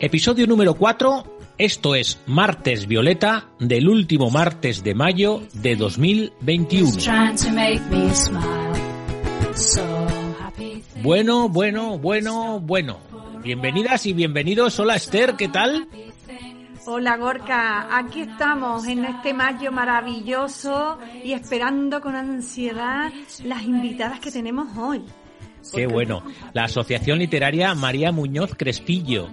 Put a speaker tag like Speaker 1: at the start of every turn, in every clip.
Speaker 1: Episodio número 4. Esto es Martes Violeta del último martes de mayo de 2021. Bueno, bueno, bueno, bueno. Bienvenidas y bienvenidos. Hola Esther, ¿qué tal?
Speaker 2: Hola Gorka, aquí estamos en este mayo maravilloso y esperando con ansiedad las invitadas que tenemos hoy.
Speaker 1: Qué bueno. La Asociación Literaria María Muñoz Crespillo.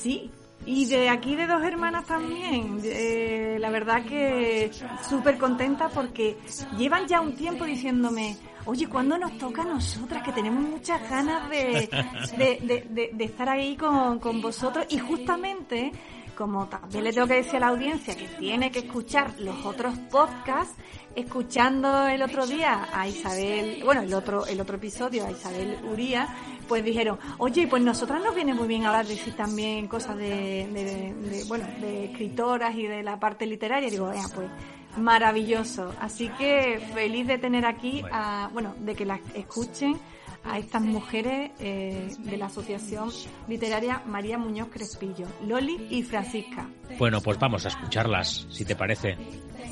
Speaker 2: Sí, y de aquí de dos hermanas también. Eh, la verdad que súper contenta porque llevan ya un tiempo diciéndome, oye, ¿cuándo nos toca a nosotras? Que tenemos muchas ganas de, de, estar ahí con, con vosotros. Y justamente como también le tengo que decir a la audiencia que tiene que escuchar los otros podcasts, escuchando el otro día a Isabel, bueno, el otro, el otro episodio a Isabel Uría, pues dijeron, oye, pues nosotras nos viene muy bien hablar de sí también cosas de, bueno, de escritoras y de la parte literaria. digo, pues maravilloso. Así que feliz de tener aquí, a, bueno, de que las escuchen a estas mujeres eh, de la Asociación Literaria María Muñoz Crespillo, Loli y Francisca.
Speaker 1: Bueno, pues vamos a escucharlas, si te parece.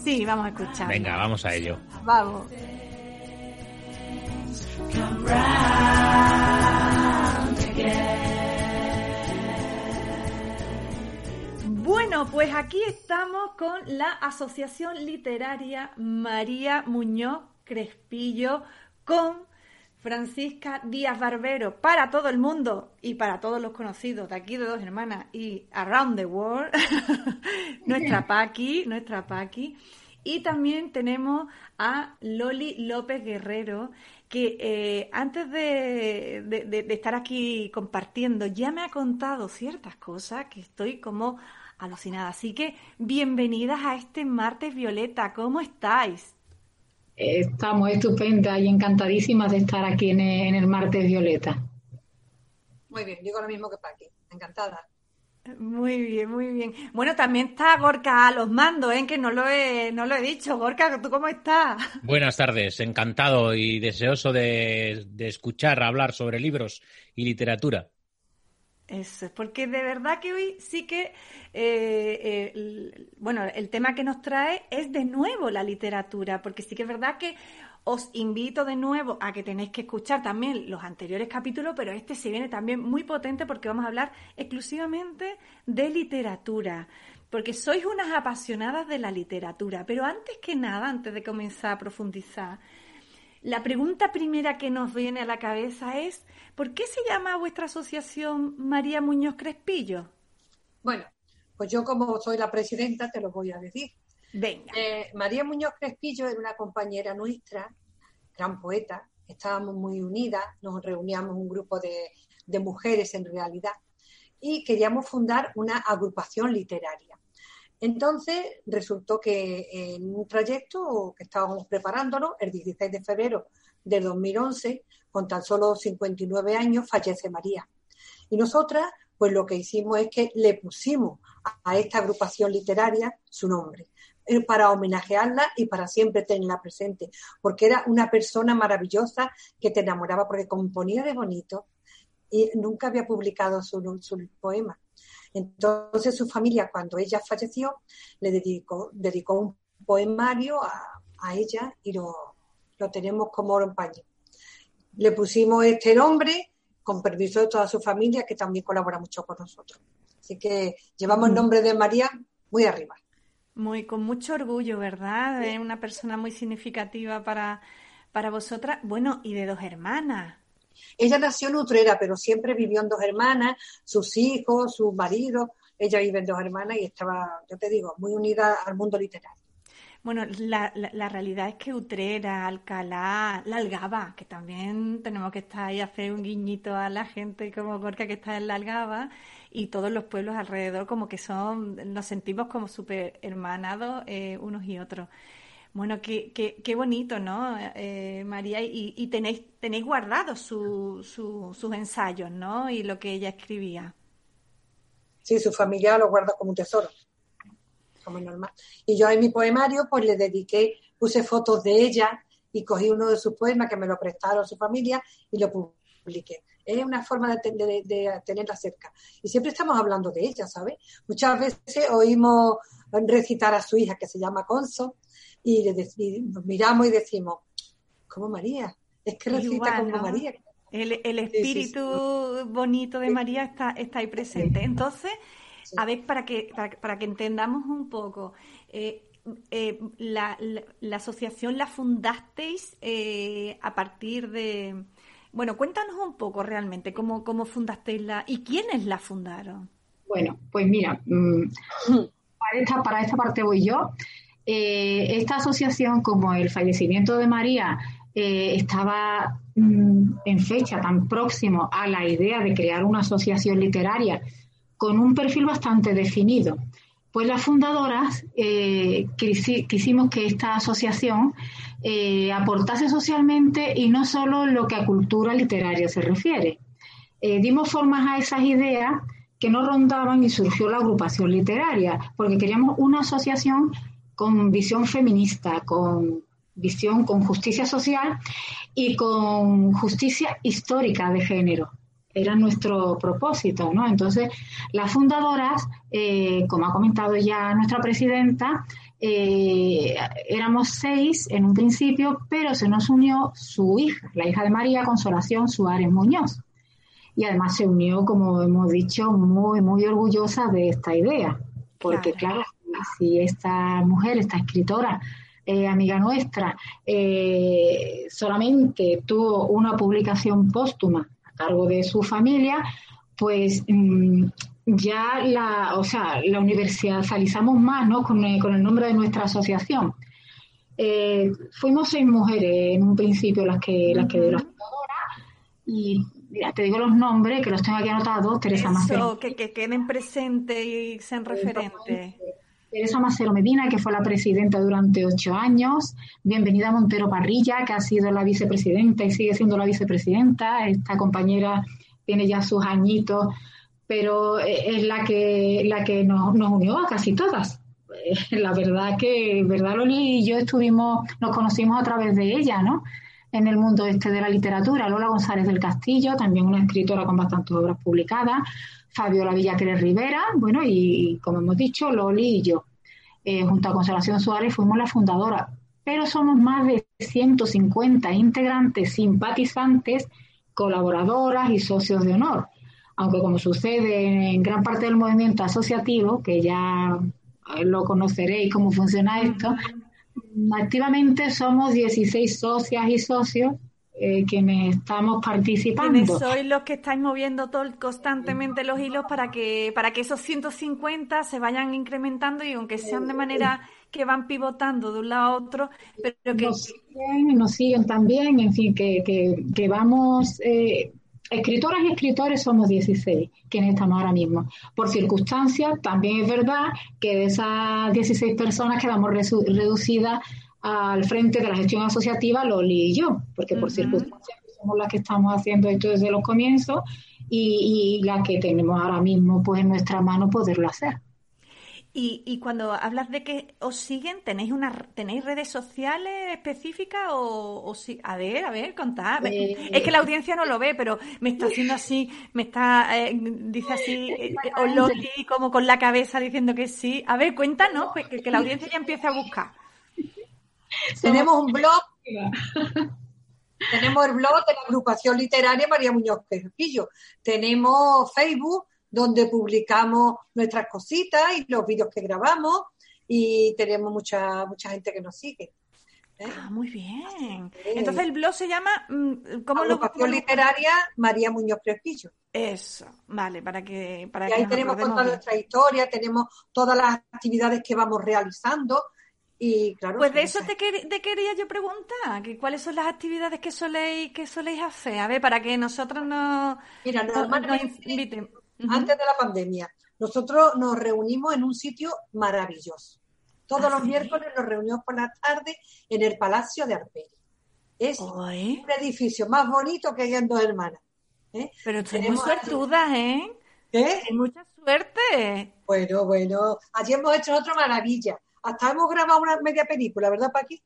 Speaker 2: Sí, vamos a escuchar.
Speaker 1: Venga, vamos a ello.
Speaker 2: Vamos. Bueno, pues aquí estamos con la Asociación Literaria María Muñoz Crespillo con Francisca Díaz Barbero para todo el mundo y para todos los conocidos de aquí de Dos Hermanas y Around the World, nuestra Paqui, nuestra Paqui. Y también tenemos a Loli López Guerrero, que eh, antes de, de, estar aquí compartiendo ya me ha contado ciertas cosas que estoy como alucinada. Así que bienvenidas a este martes Violeta, ¿cómo estáis?
Speaker 3: Estamos estupendas y encantadísimas de estar aquí en el, Martes Violeta.
Speaker 4: Muy bien, digo lo mismo que Paqui, encantada.
Speaker 2: Muy bien, muy bien. Bueno, también está Gorka a los mandos, ¿eh? que no lo he, no lo he dicho. Gorka, ¿tú cómo estás?
Speaker 1: Buenas tardes, encantado y deseoso de, de escuchar hablar sobre libros y literatura.
Speaker 2: Eso es, porque de verdad que hoy sí que, eh, eh, bueno, el tema que nos trae es de nuevo la literatura, porque sí que es verdad que os invito de nuevo a que tenéis que escuchar también los anteriores capítulos, pero este se viene también muy potente porque vamos a hablar exclusivamente de literatura, porque sois unas apasionadas de la literatura, pero antes que nada, antes de comenzar a profundizar, la pregunta primera que nos viene a la cabeza es, ¿por qué se llama vuestra asociación María Muñoz Crespillo?
Speaker 4: Bueno, pues yo como soy la presidenta te lo voy a decir.
Speaker 2: Venga.
Speaker 4: Eh, María Muñoz Crespillo era una compañera nuestra, gran poeta, estábamos muy unidas, nos reuníamos un grupo de, de mujeres en realidad y queríamos fundar una agrupación literaria. Entonces resultó que en un trayecto que estábamos preparándonos, el 16 de febrero del 2011, con tan solo 59 años, fallece María. Y nosotras, pues lo que hicimos es que le pusimos a esta agrupación literaria su nombre eh, para homenajearla y para siempre tenerla presente, porque era una persona maravillosa que te enamoraba porque componía de bonito y nunca había publicado su poema. Entonces su familia, cuando ella falleció, le dedicó, dedicó un poemario a, ella y lo, tenemos como oro en paño. Le pusimos este nombre con permiso de toda su familia, que también colabora mucho con nosotros. Así que llevamos el nombre de María muy arriba.
Speaker 2: Muy, con mucho orgullo, ¿verdad? Es una persona muy significativa para, para vosotras. Bueno, y de dos hermanas.
Speaker 4: Ella nació en Utrera, pero siempre vivió en dos hermanas, sus hijos, sus maridos. Ella vive en dos hermanas y estaba, yo te digo, muy unida al mundo literario.
Speaker 2: Bueno, la, la, realidad es que Utrera, Alcalá, La Algaba, que también tenemos que estar ahí hacer un guiñito a la gente como Gorka que está en La Algaba y todos los pueblos alrededor como que son, nos sentimos como súper hermanados eh, unos y otros. Bueno, qué, qué, qué bonito, ¿no, eh, María? Y, tenéis, tenéis guardados su, sus ensayos, ¿no? Y lo que ella escribía.
Speaker 4: Sí, su familia lo guarda como un tesoro, como normal. Y yo en mi poemario, pues le dediqué, puse fotos de ella y cogí uno de sus poemas que me lo prestaron su familia y lo publiqué. es una forma de, de, tenerla cerca. Y siempre estamos hablando de ella, ¿sabes? Muchas veces oímos recitar a su hija que se llama Conso y, le nos miramos y decimos, como María, es que recita como María.
Speaker 2: El, el espíritu bonito de María está, está ahí presente. Entonces, a ver, para que, para, que entendamos un poco, eh, eh, la, la, asociación la fundasteis eh, a partir de... Bueno, cuéntanos un poco realmente cómo, cómo fundasteis la... y quiénes la fundaron.
Speaker 3: Bueno, pues mira, mm, para, esta, para esta parte voy yo. Esta asociación, como el fallecimiento de María estaba mm, en fecha tan próximo a la idea de crear una asociación literaria con un perfil bastante definido. Pues las fundadoras eh, quisimos que esta asociación eh, aportase socialmente y no solo lo que a cultura literaria se refiere. Eh, dimos formas a esas ideas que no rondaban y surgió la agrupación literaria, porque queríamos una asociación con visión feminista, con visión con justicia social y con justicia histórica de género era nuestro propósito, ¿no? Entonces, las fundadoras, eh, como ha comentado ya nuestra presidenta, eh, éramos seis en un principio, pero se nos unió su hija, la hija de María Consolación Suárez Muñoz. Y además se unió, como hemos dicho, muy, muy orgullosa de esta idea. Porque, claro, si esta mujer, esta escritora, eh, amiga nuestra, solamente tuvo una publicación póstuma cargo de su familia, pues mm, ya la, o sea, la universalizamos más, ¿no? Con, el, con el nombre de nuestra asociación. Eh, fuimos seis mujeres en un principio las que, las que de la fundadora y mira, te digo los nombres que los tengo aquí anotados. Teresa Macero.
Speaker 2: Que, que queden presentes y sean referentes.
Speaker 3: Teresa Macero Medina, que fue la presidenta durante ocho años. Bienvenida Montero Parrilla, que ha sido la vicepresidenta y sigue siendo la vicepresidenta. Esta compañera tiene ya sus añitos, pero eh, es la que, la que nos, unió a casi todas. La verdad que, ¿verdad, Loli? Y yo estuvimos, nos conocimos a través de ella, ¿no? En el mundo este de la literatura. Lola González del Castillo, también una escritora con bastantes obras publicadas. Fabiola Villacres Rivera, bueno, y como hemos dicho, Loli y yo. Eh, junto a Consolación Suárez fuimos la fundadora, pero somos más de 150 integrantes, simpatizantes, colaboradoras y socios de honor. Aunque como sucede en gran parte del movimiento asociativo, que ya lo conoceréis cómo funciona esto, activamente somos 16 socias y socios eh, quienes estamos participando. Quienes
Speaker 2: sois los que estáis moviendo todo, constantemente los hilos para que, para que esos 150 se vayan incrementando y aunque sean de manera que van pivotando de un lado a otro, pero que...
Speaker 3: Nos siguen, nos siguen también, en fin, que, que, que vamos... Eh, escritoras y escritores somos 16 quienes estamos ahora mismo. Por circunstancias, también es verdad que de esas 16 personas quedamos reducidas al frente de la gestión asociativa Loli y yo, porque por circunstancias somos las que estamos haciendo esto desde los comienzos y, la que tenemos ahora mismo pues en nuestra mano poderlo hacer.
Speaker 2: Y, y, cuando hablas de que os siguen, ¿tenéis una tenéis redes sociales específicas o, o A ver, a ver, contad. Eh, es que la audiencia no lo ve, pero me está haciendo así, me está, eh, dice así, eh, o Loli como con la cabeza diciendo que sí. A ver, cuéntanos, pues, que, que la audiencia ya empiece a buscar.
Speaker 4: Tenemos un blog. Tenemos el blog de la agrupación literaria María Muñoz Pesquillo. Tenemos Facebook, donde publicamos nuestras cositas y los vídeos que grabamos. Y tenemos mucha, mucha gente que nos sigue.
Speaker 2: ¿eh? Ah, muy bien. Entonces el blog se llama
Speaker 4: mm, ¿cómo Agrupación Literaria María Muñoz Crespillo.
Speaker 2: Eso, vale, para que para
Speaker 4: y ahí tenemos toda nuestra historia, tenemos todas las actividades que vamos realizando claro,
Speaker 2: pues de eso te, quería yo preguntar, que cuáles son las actividades que soléis, que soléis hacer, a ver, para que nosotros nos,
Speaker 4: Mira, inviten. Antes de la pandemia, nosotros nos reunimos en un sitio maravilloso. Todos ¿Ah, los miércoles nos reunimos por la tarde en el Palacio de Arperi. Es un edificio más bonito que hay en Dos Hermanas.
Speaker 2: ¿eh? Pero muy suertudas, ¿eh? ¿Qué? mucha suerte.
Speaker 4: Bueno, bueno, allí hemos hecho otra maravilla hasta hemos grabado una media película, ¿verdad, Paqui?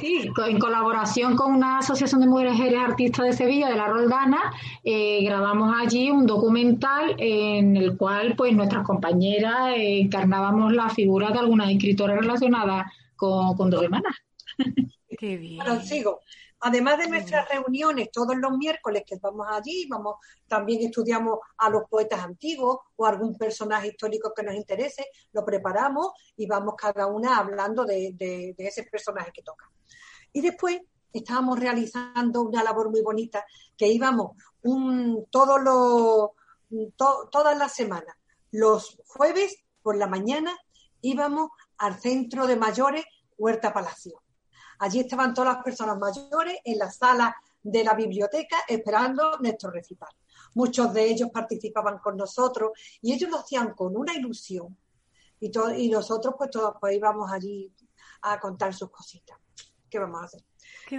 Speaker 3: Sí, en colaboración con una asociación de mujeres artistas de Sevilla, de la Roldana, eh, grabamos allí un documental en el cual pues nuestras compañeras eh, encarnábamos la figura de algunas escritoras relacionadas con, con dos hermanas.
Speaker 4: Qué bien. Bueno, sigo. Además de nuestras reuniones todos los miércoles que vamos allí, vamos, también estudiamos a los poetas antiguos o algún personaje histórico que nos interese, lo preparamos y vamos cada una hablando de, ese personaje que toca. Y después estábamos realizando una labor muy bonita que íbamos un, todos los, todas las semanas, los jueves por la mañana íbamos al centro de mayores Huerta Palacio Allí estaban todas las personas mayores en la sala de la biblioteca esperando nuestro recital. Muchos de ellos participaban con nosotros y ellos lo hacían con una ilusión. Y, y nosotros pues todos pues, íbamos allí a contar sus cositas. ¿Qué vamos a hacer?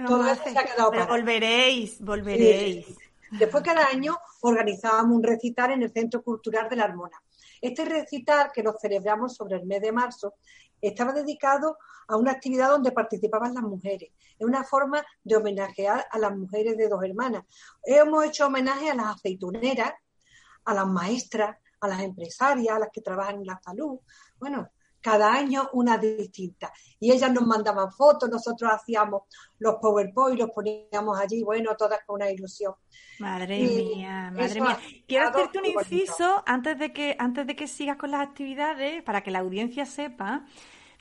Speaker 2: Todo a hacer? Se ha quedado volveréis, volveréis.
Speaker 4: Después cada año organizábamos un recital en el Centro Cultural de la Armona. Este recital que lo celebramos sobre el mes de marzo estaba dedicado a una actividad donde participaban las mujeres. Es una forma de homenajear a las mujeres de dos hermanas. Hemos hecho homenaje a las aceituneras, a las maestras, a las empresarias, a las que trabajan en la salud. Bueno, cada año una distinta. Y ellas nos mandaban fotos, nosotros hacíamos los PowerPoint, los poníamos allí, bueno, todas con una ilusión.
Speaker 2: Madre mía, madre mía. Quiero hacerte un inciso antes de que antes de que sigas con las actividades para que la audiencia sepa.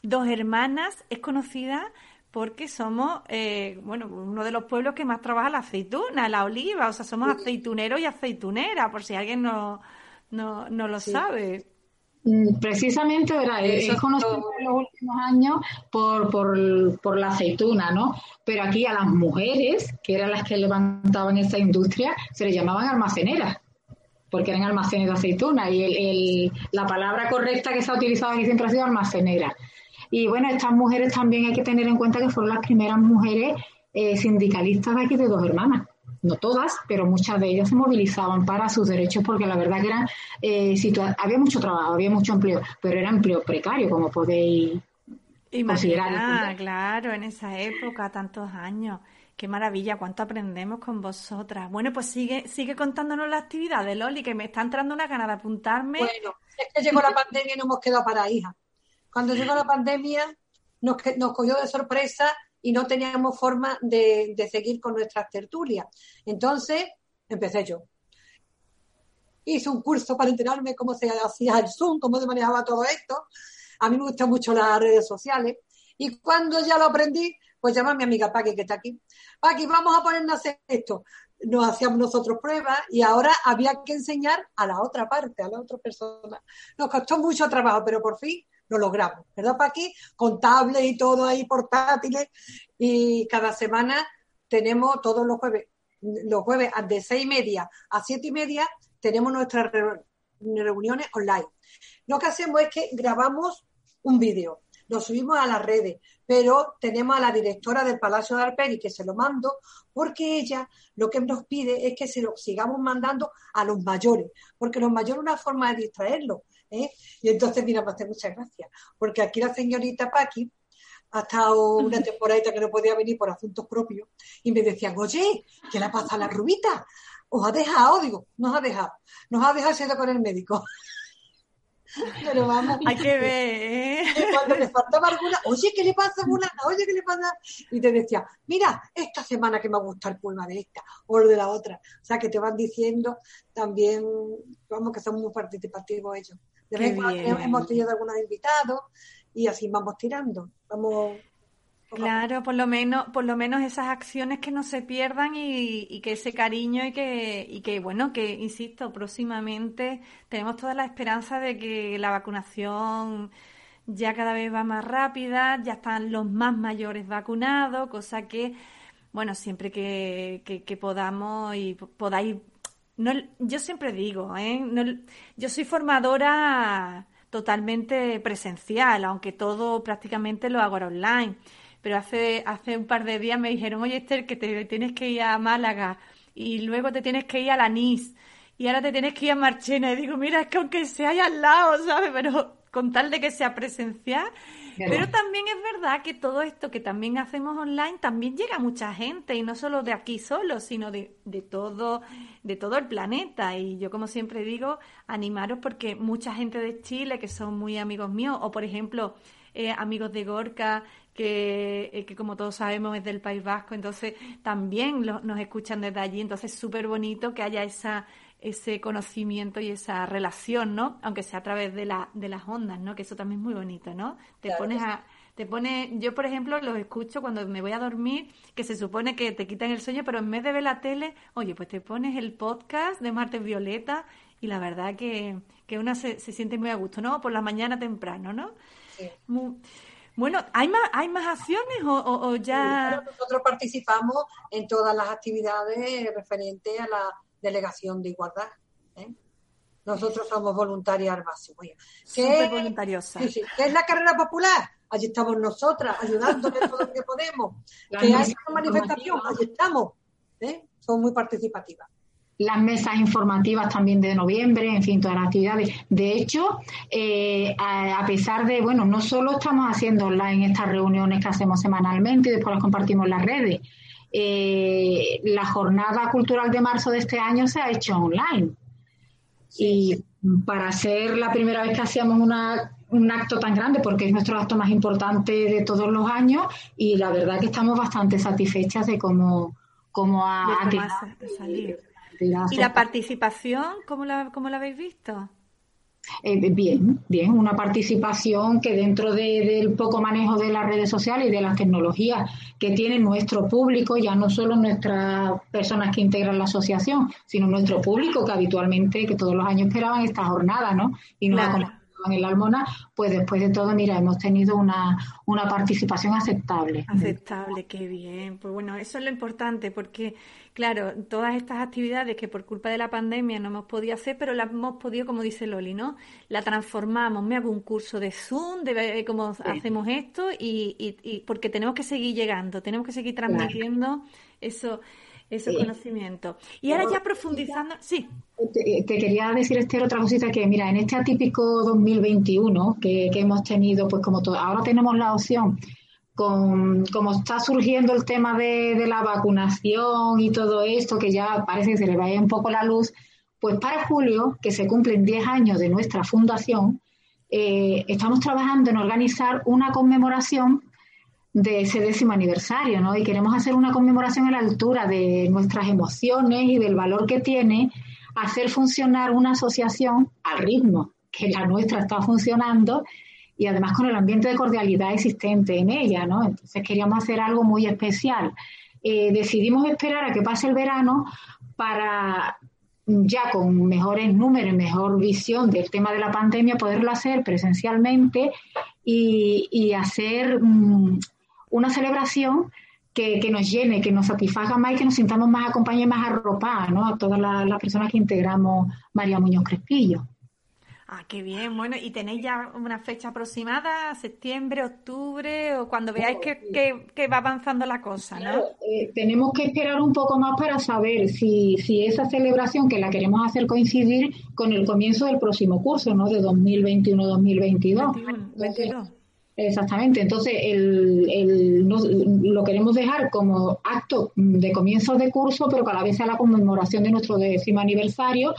Speaker 2: Dos Hermanas es conocida porque somos, eh, bueno, uno de los pueblos que más trabaja la aceituna, la oliva, o sea, somos aceituneros y aceitunera, por si alguien no, no, no lo sabe.
Speaker 3: Mm, precisamente, ¿verdad? es conocido en los últimos años por, por, por, la aceituna, ¿no? Pero aquí a las mujeres, que eran las que levantaban esa industria, se les llamaban almaceneras, porque eran almacenes de aceituna. Y el, la palabra correcta que se ha utilizado aquí siempre ha sido almacenera. Y bueno, estas mujeres también hay que tener en cuenta que fueron las primeras mujeres eh, sindicalistas de aquí de dos hermanas no todas, pero muchas de ellas se movilizaban para sus derechos porque la verdad que eran eh, había mucho trabajo, había mucho empleo, pero era empleo precario, como podéis considerar.
Speaker 2: Ah, claro, en esa época, tantos años. Qué maravilla, cuánto aprendemos con vosotras. Bueno, pues sigue, sigue contándonos la actividad de Loli, que me está entrando una gana de apuntarme.
Speaker 4: Bueno, es que llegó la pandemia y no hemos quedado para hija. Cuando llegó la pandemia, nos, nos cogió de sorpresa y no teníamos forma de, seguir con nuestras tertulias. Entonces, empecé yo. Hice un curso para enterarme cómo se hacía el Zoom, cómo se manejaba todo esto. A mí me gustan mucho las redes sociales. Y cuando ya lo aprendí, pues llamé a mi amiga Paqui, que está aquí. Paqui, vamos a ponernos a hacer esto. Nos hacíamos nosotros pruebas y ahora había que enseñar a la otra parte, a la otra persona. Nos costó mucho trabajo, pero por fin lo logramos, ¿verdad, Paqui? Con tablets y todo ahí portátiles y cada semana tenemos todos los jueves, los jueves de seis y media a siete y media tenemos nuestras reuniones online. Lo que hacemos es que grabamos un vídeo, lo subimos a las redes, pero tenemos a la directora del Palacio de Arperi que se lo mando porque ella lo que nos pide es que se lo sigamos mandando a los mayores, porque los mayores es una forma de distraerlos. ¿Eh? Y entonces, mira, me hace muchas gracias, porque aquí la señorita Paqui ha estado una temporada que no podía venir por asuntos propios y me decían, oye, ¿qué le pasa a la rubita? ¿Os ha dejado? Digo, nos ha dejado. Nos ha dejado siendo con el médico.
Speaker 2: Pero vamos. Hay que ver, ¿eh?
Speaker 4: Cuando le faltaba alguna, oye, ¿qué le pasa a Oye, ¿qué le pasa? Y te decía, mira, esta semana que me ha gustado el poema de esta o el de la otra. O sea, que te van diciendo también, vamos, que son muy participativos ellos. De vez en cuando hemos tenido algunos invitados y así vamos tirando. Vamos.
Speaker 2: Claro, por lo menos, por lo menos esas acciones que no se pierdan y, que ese cariño y que, y que, bueno, que, insisto, próximamente tenemos toda la esperanza de que la vacunación ya cada vez va más rápida, ya están los más mayores vacunados, cosa que, bueno, siempre que, que podamos y podáis no, yo siempre digo, ¿eh? yo soy formadora totalmente presencial, aunque todo prácticamente lo hago ahora online. Pero hace, hace un par de días me dijeron, oye Esther, que te tienes que ir a Málaga y luego te tienes que ir a la NIS y ahora te tienes que ir a Marchena. Y digo, mira, es que aunque sea ahí al lado, ¿sabes? Pero con tal de que sea presencial. Pero también es verdad que todo esto que también hacemos online también llega a mucha gente y no solo de aquí solo, sino de, de todo de todo el planeta. Y yo, como siempre digo, animaros porque mucha gente de Chile que son muy amigos míos, o por ejemplo, eh, amigos de Gorka, que, eh, que, como todos sabemos es del País Vasco, entonces también nos escuchan desde allí, entonces es súper bonito que haya esa ese conocimiento y esa relación, ¿no? Aunque sea a través de, la, de las ondas, ¿no? Que eso también es muy bonito, ¿no? Te pones a te pone, yo por ejemplo los escucho cuando me voy a dormir, que se supone que te quitan el sueño, pero en vez de ver la tele, oye, pues te pones el podcast de Martes Violeta y la verdad que, que uno se, se siente muy a gusto, ¿no? Por la mañana temprano, ¿no? Sí. bueno, ¿hay más, ¿hay más acciones o, ya...?
Speaker 4: nosotros participamos en todas las actividades referentes a la delegación de igualdad. ¿eh? Nosotros somos voluntarias al máximo.
Speaker 2: ¿Qué, voluntariosa.
Speaker 4: ¿Qué es la carrera popular? Allí estamos nosotras, ayudándole todo lo que podemos. que hay una manifestación, allí estamos. ¿eh? Son muy participativas
Speaker 3: las mesas informativas también de noviembre, en fin, todas las actividades. De hecho, eh, a, pesar de, bueno, no solo estamos haciendo online estas reuniones que hacemos semanalmente y después las compartimos en las redes, eh, la jornada cultural de marzo de este año se ha hecho online. Y para ser la primera vez que hacíamos un acto tan grande, porque es nuestro acto más importante de todos los años, y la verdad que estamos bastante satisfechas de cómo, cómo ha,
Speaker 2: salido. ¿Y la participación, cómo la, cómo la habéis visto?
Speaker 3: Eh, bien, bien, una participación que dentro del poco manejo de las redes sociales y de las tecnologías que tiene nuestro público, ya no solo nuestras personas que integran la asociación, sino nuestro público que habitualmente, que todos los años esperaban esta jornada, ¿no? Y nos en el Almona, pues después de todo, mira, hemos tenido una, una participación aceptable.
Speaker 2: Aceptable, qué bien. Pues bueno, eso es lo importante, porque, claro, todas estas actividades que por culpa de la pandemia no hemos podido hacer, pero las hemos podido, como dice Loli, ¿no? La transformamos, me hago un curso de Zoom, de cómo hacemos esto, y, y, porque tenemos que seguir llegando, tenemos que seguir transmitiendo eso ese conocimiento. Y ahora ya profundizando, sí.
Speaker 3: Te, quería decir, Esther, otra cosita que, mira, en este atípico 2021 que, que hemos tenido, pues como todo, ahora tenemos la opción, con, como está surgiendo el tema de, de, la vacunación y todo esto, que ya parece que se le vaya un poco la luz, pues para julio, que se cumplen 10 años de nuestra fundación, eh, estamos trabajando en organizar una conmemoración de ese décimo aniversario, ¿no? Y queremos hacer una conmemoración a la altura de nuestras emociones y del valor que tiene hacer funcionar una asociación al ritmo que la nuestra está funcionando y además con el ambiente de cordialidad existente en ella, ¿no? Entonces queríamos hacer algo muy especial. Eh, decidimos esperar a que pase el verano para ya con mejores números, mejor visión del tema de la pandemia, poderlo hacer presencialmente y, hacer mm, una celebración que, nos llene, que nos satisfaga más y que nos sintamos más acompañados y más arropadas, ¿no? A todas las, personas que integramos María Muñoz Crespillo.
Speaker 2: Ah, qué bien. Bueno, ¿y tenéis ya una fecha aproximada? ¿Septiembre, octubre? O cuando veáis que, va avanzando la cosa, ¿no?
Speaker 3: Eh, tenemos que esperar un poco más para saber si, si esa celebración que la queremos hacer coincidir con el comienzo del próximo curso, ¿no? De 2021-2022. 22. Exactamente, entonces el, lo queremos dejar como acto de comienzo de curso, pero cada vez a la conmemoración de nuestro décimo aniversario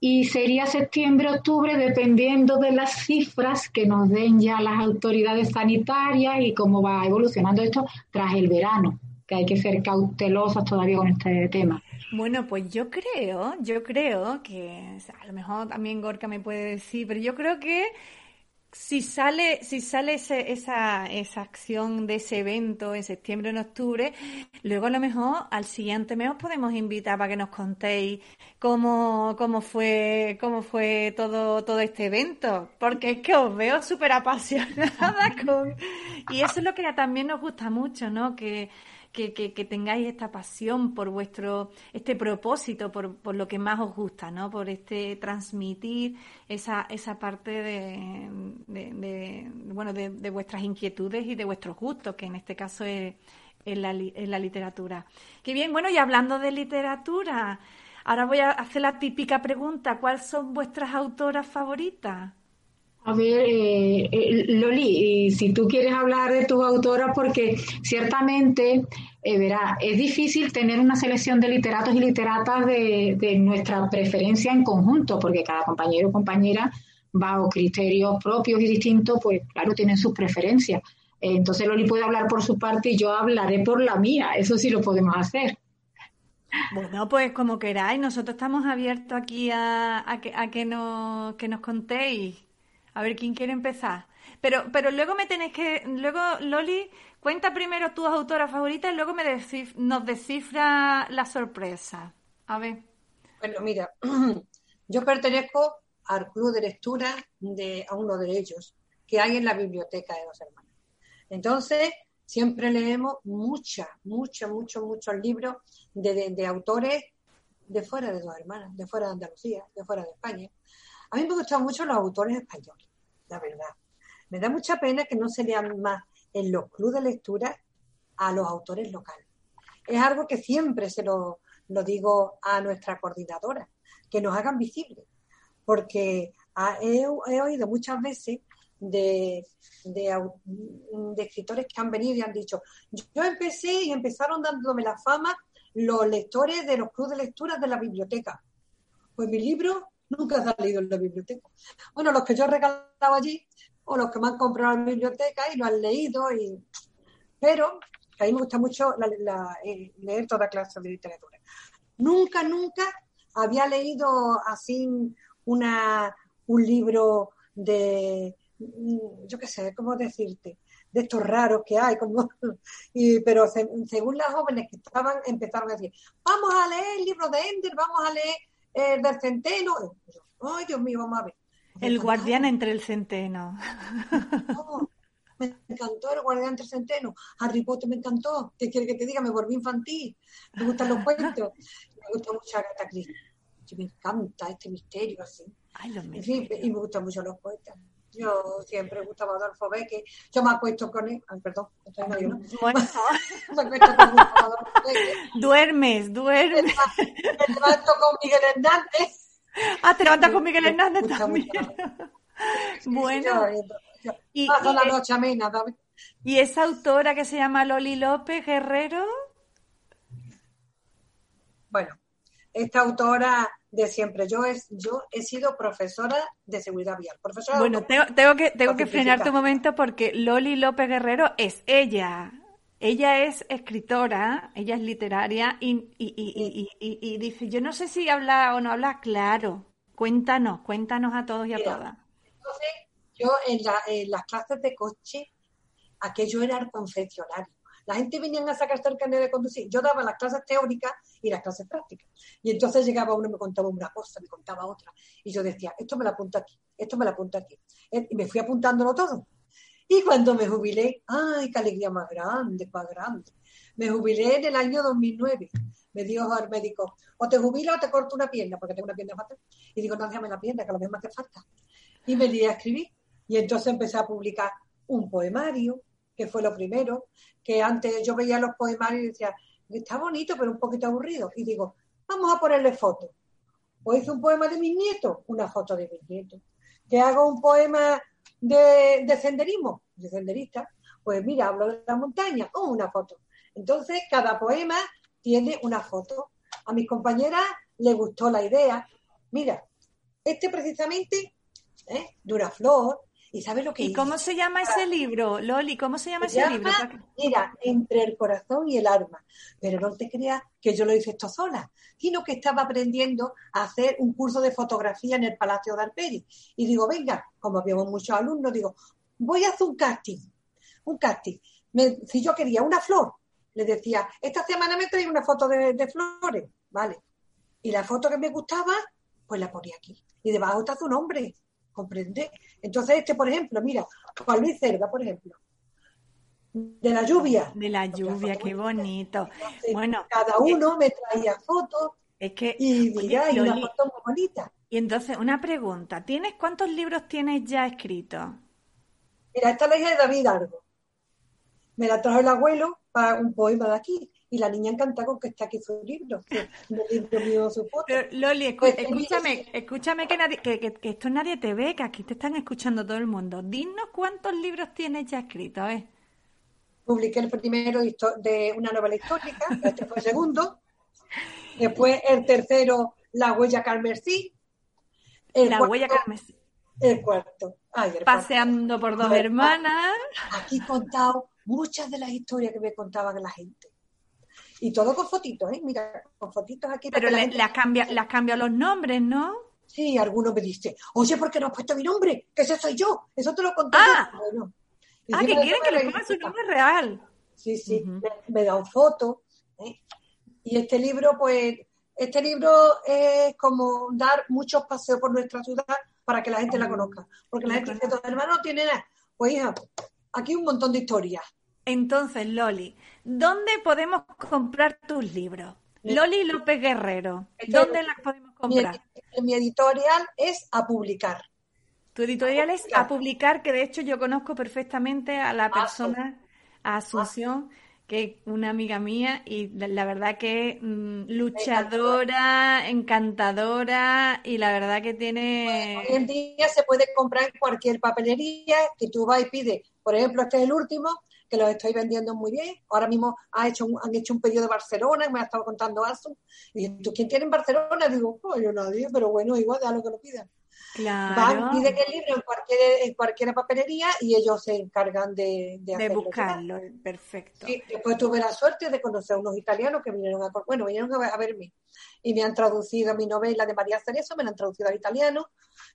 Speaker 3: y sería septiembre, octubre, dependiendo de las cifras que nos den ya las autoridades sanitarias y cómo va evolucionando esto tras el verano, que hay que ser cautelosas todavía con este tema.
Speaker 2: Bueno, pues yo creo, yo creo que, a lo mejor también Gorka me puede decir, pero yo creo que si sale, si sale esa, esa acción de ese evento en septiembre, en octubre, luego a lo mejor al siguiente mes os podemos invitar para que nos contéis cómo, cómo fue, cómo fue todo, todo este evento, porque es que os veo súper apasionada con, y eso es lo que también nos gusta mucho, ¿no? Que, que, tengáis esta pasión por vuestro, este propósito, por, por, lo que más os gusta, ¿no? Por este transmitir esa, esa parte de, de, bueno, de, vuestras inquietudes y de vuestros gustos, que en este caso es, la, la literatura. Qué bien, bueno, y hablando de literatura, ahora voy a hacer la típica pregunta, ¿cuáles son vuestras autoras favoritas?
Speaker 3: A ver, eh, eh, Loli, y si tú quieres hablar de tus autoras, porque ciertamente, eh, verá, es difícil tener una selección de literatos y literatas de, de nuestra preferencia en conjunto, porque cada compañero o compañera, bajo criterios propios y distintos, pues claro, tienen sus preferencias. entonces Loli puede hablar por su parte y yo hablaré por la mía, eso sí lo podemos hacer.
Speaker 2: Bueno, pues como queráis, nosotros estamos abiertos aquí a, que nos contéis a ver quién quiere empezar. Pero, pero luego me tenéis que, luego Loli, cuenta primero tus autoras favoritas y luego me nos descifra la sorpresa. A ver.
Speaker 4: Bueno, mira, yo pertenezco al club de lectura de a uno de ellos que hay en la biblioteca de dos hermanas. Entonces, siempre leemos muchas, muchos, muchos, muchos libros de, de autores de fuera de dos hermanas, de fuera de Andalucía, de fuera de España. A mí me gustan mucho los autores españoles, la verdad. Me da mucha pena que no se lean más en los clubes de lectura a los autores locales. Es algo que siempre se lo, digo a nuestra coordinadora, que nos hagan visibles, porque he, oído muchas veces de, de, escritores que han venido y han dicho, yo empecé y empezaron dándome la fama los lectores de los clubes de lectura de la biblioteca. Pues mi libro nunca ha salido en la biblioteca. Bueno, los que yo he regalado allí, o los que me han comprado en la biblioteca y lo han leído, y... pero a mí me gusta mucho eh, leer toda clase de literatura. Nunca, nunca había leído así una, un libro de, mm, yo qué sé, ¿cómo decirte? de estos raros que hay, como, pero según las jóvenes que estaban, empezaron a decir, vamos a leer el libro de Ender, vamos a leer el del centeno. Ay, Dios mío, vamos a ver.
Speaker 2: El guardián entre el centeno.
Speaker 4: me encantó el guardián entre el centeno. Harry Potter me encantó. ¿Qué quiere que te diga? Me volví infantil. Me gustan los cuentos. Me gusta mucho Agatha Christie. Me encanta este misterio así.
Speaker 2: Ay,
Speaker 4: en fin, y me gustan mucho los poetas. Yo siempre he gustado Adolfo Beque. Yo me acuesto con él. Ay, perdón, estoy ¿no? Bueno. me acuesto con Adolfo
Speaker 2: Beque. Duermes, duermes.
Speaker 4: Me, levanto con Miguel Hernández.
Speaker 2: Ah, te levantas con Miguel Hernández también. bueno.
Speaker 4: y, Paso la noche amena,
Speaker 2: ¿Y esa autora que se llama Loli López Guerrero?
Speaker 4: Bueno, esta autora de siempre. Yo, es, yo he sido profesora de seguridad vial. Profesora
Speaker 2: bueno, tengo, tengo, que, tengo que frenarte un momento porque Loli López Guerrero es ella. Ella es escritora, ella es literaria y, y, y, y, dice, yo no sé si habla o no habla claro. Cuéntanos, cuéntanos a todos y a todas.
Speaker 4: Entonces, yo en, la, en las clases de coche, aquello era el confeccionario. La gente venía a sacarse el carnet de conducir. Yo daba las clases teóricas y las clases prácticas. Y entonces llegaba uno y me contaba una cosa, me contaba otra. Y yo decía, esto me lo apunto aquí, esto me lo apunto aquí. Eh, y me fui apuntándolo todo. Y cuando me jubilé, ¡ay, qué alegría más grande, más grande! Me jubilé en el año 2009. Me dijo al médico, o te jubilo o te corto una pierna, porque tengo una pierna fatal. Y digo, no, déjame la pierna, que a lo me hace falta. Y me di a escribir. Y entonces empecé a publicar un poemario, que fue lo primero, que antes yo veía los poemarios y decía, está bonito, pero un poquito aburrido. Y digo, vamos a ponerle fotos. O hice un poema de mis nietos, una foto de mis nietos. Que hago un poema de, de senderismo, de senderista, pues mira, hablo de la montaña, o una foto. Entonces, cada poema tiene una foto. A mis compañeras les gustó la idea. Mira, este precisamente, ¿eh? de flor, ¿Y sabes lo que
Speaker 2: ¿Y cómo se llama ese libro, Loli? ¿Cómo se llama ese libro?
Speaker 4: Mira, entre el corazón y el alma. Pero no te creas que yo lo hice esto sola, sino que estaba aprendiendo a hacer un curso de fotografía en el Palacio de Alperi. Y digo, venga, como habíamos muchos alumnos, digo, voy a hacer un casting. Un casting. si yo quería una flor, le decía, esta semana me trae una foto de, de flores, ¿vale? Y la foto que me gustaba, pues la ponía aquí. Y debajo está su nombre. ¿Comprende? Entonces este, por ejemplo, mira, Juan Luis Cerda, por ejemplo, de la lluvia.
Speaker 2: De la lluvia, qué bonito. bueno,
Speaker 4: cada uno me traía fotos
Speaker 2: es que,
Speaker 4: y mira, y una foto muy bonita.
Speaker 2: Y entonces, una pregunta, ¿tienes cuántos libros tienes ya escritos?
Speaker 4: Mira, esta es la hija de David Argo. Me la trajo el abuelo para un poema de aquí. Y la niña encantada con que está aquí su libro, que libro mío su foto.
Speaker 2: Pero, Loli,
Speaker 4: Pues,
Speaker 2: escúchame, escúchame que, nadie, que, que, que esto nadie te ve, que aquí te están escuchando todo el mundo. Dinos cuántos libros tienes ya escritos, ¿eh?
Speaker 4: Publiqué el primero de una novela histórica, este fue el segundo. Después el tercero, La huella carmesí. El
Speaker 2: La
Speaker 4: cuarto-
Speaker 2: huella carmesí.
Speaker 4: El cuarto. Ay, el cuarto.
Speaker 2: Paseando por dos
Speaker 4: ver,
Speaker 2: hermanas.
Speaker 4: Aquí he contado muchas de las historias que me contaban la gente. Y todo con fotitos, ¿eh? Mira, con fotitos aquí.
Speaker 2: Pero
Speaker 4: que la
Speaker 2: le,
Speaker 4: gente-
Speaker 2: le has cambiado, le has cambiado los nombres, ¿no?
Speaker 4: Sí, algunos me dicen, oye, ¿por qué no has puesto mi nombre? Que ese soy yo. Eso te lo conté
Speaker 2: Ah.
Speaker 4: yo. Bueno,
Speaker 2: Ah, que quieren que le pongan su nombre real.
Speaker 4: Sí, sí, me, me dan fotos. ¿eh? Y este libro, pues, este libro es como dar muchos paseos por nuestra ciudad para que la gente la conozca. Porque la gente dice, dos hermanos no tienen nada. Pues hija, aquí un montón de historias.
Speaker 2: Entonces, Loli, ¿dónde podemos comprar tus libros? Loli López Guerrero, ¿dónde las podemos comprar?
Speaker 4: mi editorial es a publicar.
Speaker 2: Tu editorial es
Speaker 4: publicar.
Speaker 2: a publicar, que de hecho yo conozco perfectamente a la persona, a Asunción, que es una amiga mía, y la, la verdad que mm, luchadora, encantadora, y la verdad que
Speaker 4: Hoy
Speaker 2: tiene...
Speaker 4: en día se puede comprar en cualquier papelería que tú vas y pides. Por ejemplo, este es el último, que los estoy vendiendo muy bien. Ahora mismo ha hecho un- han hecho un pedido de Barcelona, me ha estado contando Asu. Y ¿tú quién tiene en Barcelona? Digo, no, yo nadie, pero bueno, igual, da lo que lo pidan. Van,
Speaker 2: Claro,
Speaker 4: piden el libro en cualquier, en cualquier papelería y ellos se encargan de, de
Speaker 2: buscarlo, perfecto.
Speaker 4: Sí, después tuve la suerte de conocer a unos italianos que vinieron a, bueno, vinieron a verme y me han traducido mi novela de María Cerezo, me la han traducido al italiano,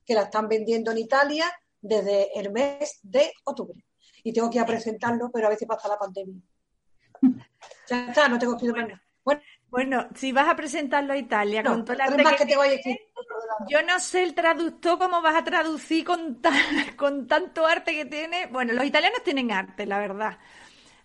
Speaker 4: que la están vendiendo en Italia desde el mes de octubre. Y tengo que ir a presentarlo, pero a veces pasa la pandemia. Ya está, no tengo que ir nada. Bueno,
Speaker 2: Bueno, si vas a presentarlo a Italia
Speaker 4: no,
Speaker 2: con
Speaker 4: tres
Speaker 2: arte
Speaker 4: más
Speaker 2: que
Speaker 4: que te voy a
Speaker 2: tienes,
Speaker 4: decir.
Speaker 2: Yo no sé el traductor cómo vas a traducir con, tan- con tanto arte que tiene. Bueno, los italianos tienen arte, la verdad.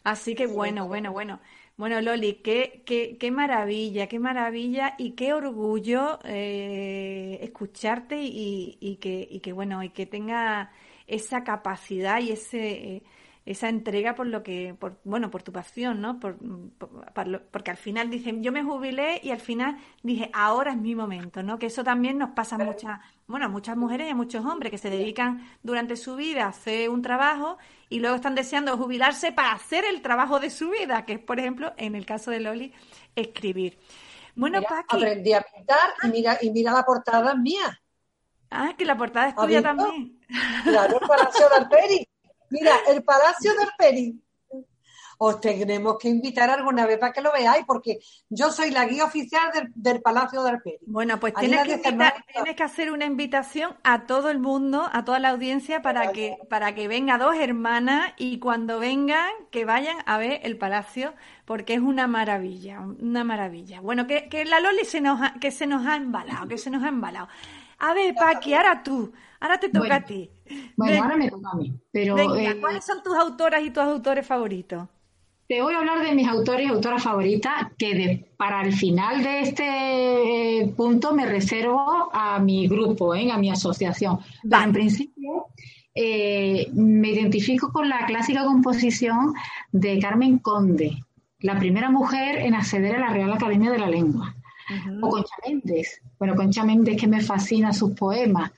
Speaker 2: Así que bueno, bueno, bueno. Bueno, Loli, qué, qué, qué maravilla, qué maravilla y qué orgullo eh, escucharte y, y que, y que, bueno, y que tenga esa capacidad y ese, eh, esa entrega por lo que, por, bueno, por tu pasión, ¿no? Por, por- por lo- porque al final dicen, yo me jubilé y al final dije, ahora es mi momento, ¿no? Que eso también nos pasa a muchas, bueno, a muchas mujeres y a muchos hombres que se dedican durante su vida a hacer un trabajo y luego están deseando jubilarse para hacer el trabajo de su vida, que es, por ejemplo, en el caso de Loli, escribir. Bueno,
Speaker 4: Mira,
Speaker 2: Paqui,
Speaker 4: aprendí a pintar y mira, y mira la portada mía.
Speaker 2: Ah, que la portada es
Speaker 4: ¿Has
Speaker 2: tuya también.
Speaker 4: Claro, el Palacio de Arperi. Mira, el Palacio de Arperi. Os tenemos que invitar alguna vez para que lo veáis, porque yo soy la guía oficial del, del Palacio de Arperi.
Speaker 2: Bueno, pues tienes que, invitar- tienes que hacer una invitación a todo el mundo, a toda la audiencia, para que, para que venga dos hermanas y cuando vengan, que vayan a ver el palacio, porque es una maravilla, una maravilla. Bueno, que, que la Loli se nos ha, que se nos ha embalado, que se nos ha embalado. A ver, Paqui, ahora tú, ahora te toca
Speaker 3: Bueno,
Speaker 2: a ti.
Speaker 3: Bueno,
Speaker 2: Venga,
Speaker 3: ahora me toca a mí. Pero
Speaker 2: venga,
Speaker 3: eh,
Speaker 2: ¿cuáles son tus autoras y tus autores favoritos?
Speaker 3: te voy a hablar de mis autores y autoras favoritas, que de- para el final de este eh, punto me reservo a mi grupo, ¿eh? a mi asociación. Pero en principio eh, me identifico con la clásica composición de Carmen Conde, la primera mujer en acceder a la Real Academia de la Lengua. O Concha Méndez. Bueno, Concha Méndez que me fascina sus poemas.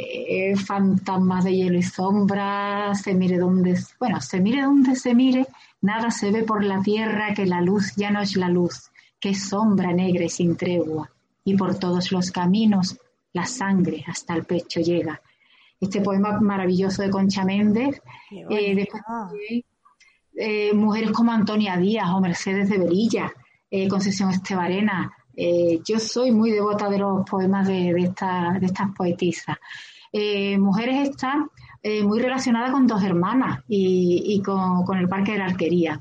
Speaker 3: Eh, fantasmas de hielo y sombra, se mire donde, bueno, se mire donde se mire, nada se ve por la tierra que la luz ya no es la luz, que es sombra negra y sin tregua, y por todos los caminos la sangre hasta el pecho llega. Este poema maravilloso de Concha Méndez. Eh, después eh, mujeres como Antonia Díaz o Mercedes de Velilla, eh, Concesión Estebarena. Eh, yo soy muy devota de los poemas de, de, esta- de estas poetisas. Eh, mujeres estas eh, muy relacionadas con dos hermanas y, y con, con el Parque de la Arquería.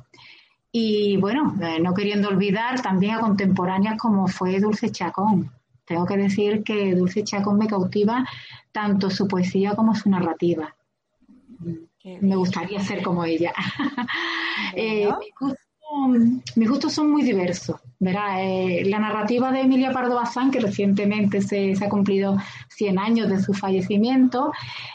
Speaker 3: Y bueno, no queriendo olvidar también a contemporáneas como fue Dulce Chacón. Tengo que decir que Dulce Chacón me cautiva tanto su poesía como su narrativa. Me gustaría ser como ella. Eh,
Speaker 2: Bueno.
Speaker 3: me gusta mis gustos son muy diversos. Verá, eh, la narrativa de Emilia Pardo Bazán, que recientemente se, ha cumplido 100 años de su fallecimiento,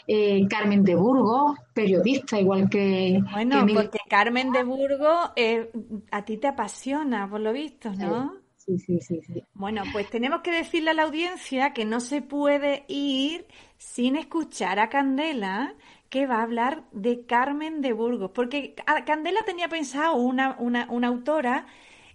Speaker 3: eh, Carmen de Burgos, periodista, igual que.
Speaker 2: Bueno, porque Carmen de Burgos eh, a ti te apasiona, por lo visto, ¿no?
Speaker 3: Sí, sí, sí, sí.
Speaker 2: Bueno, pues tenemos que decirle a la audiencia que no se puede ir sin escuchar a Candela que va a hablar de Carmen de Burgos, porque Candela tenía pensado una, una, una autora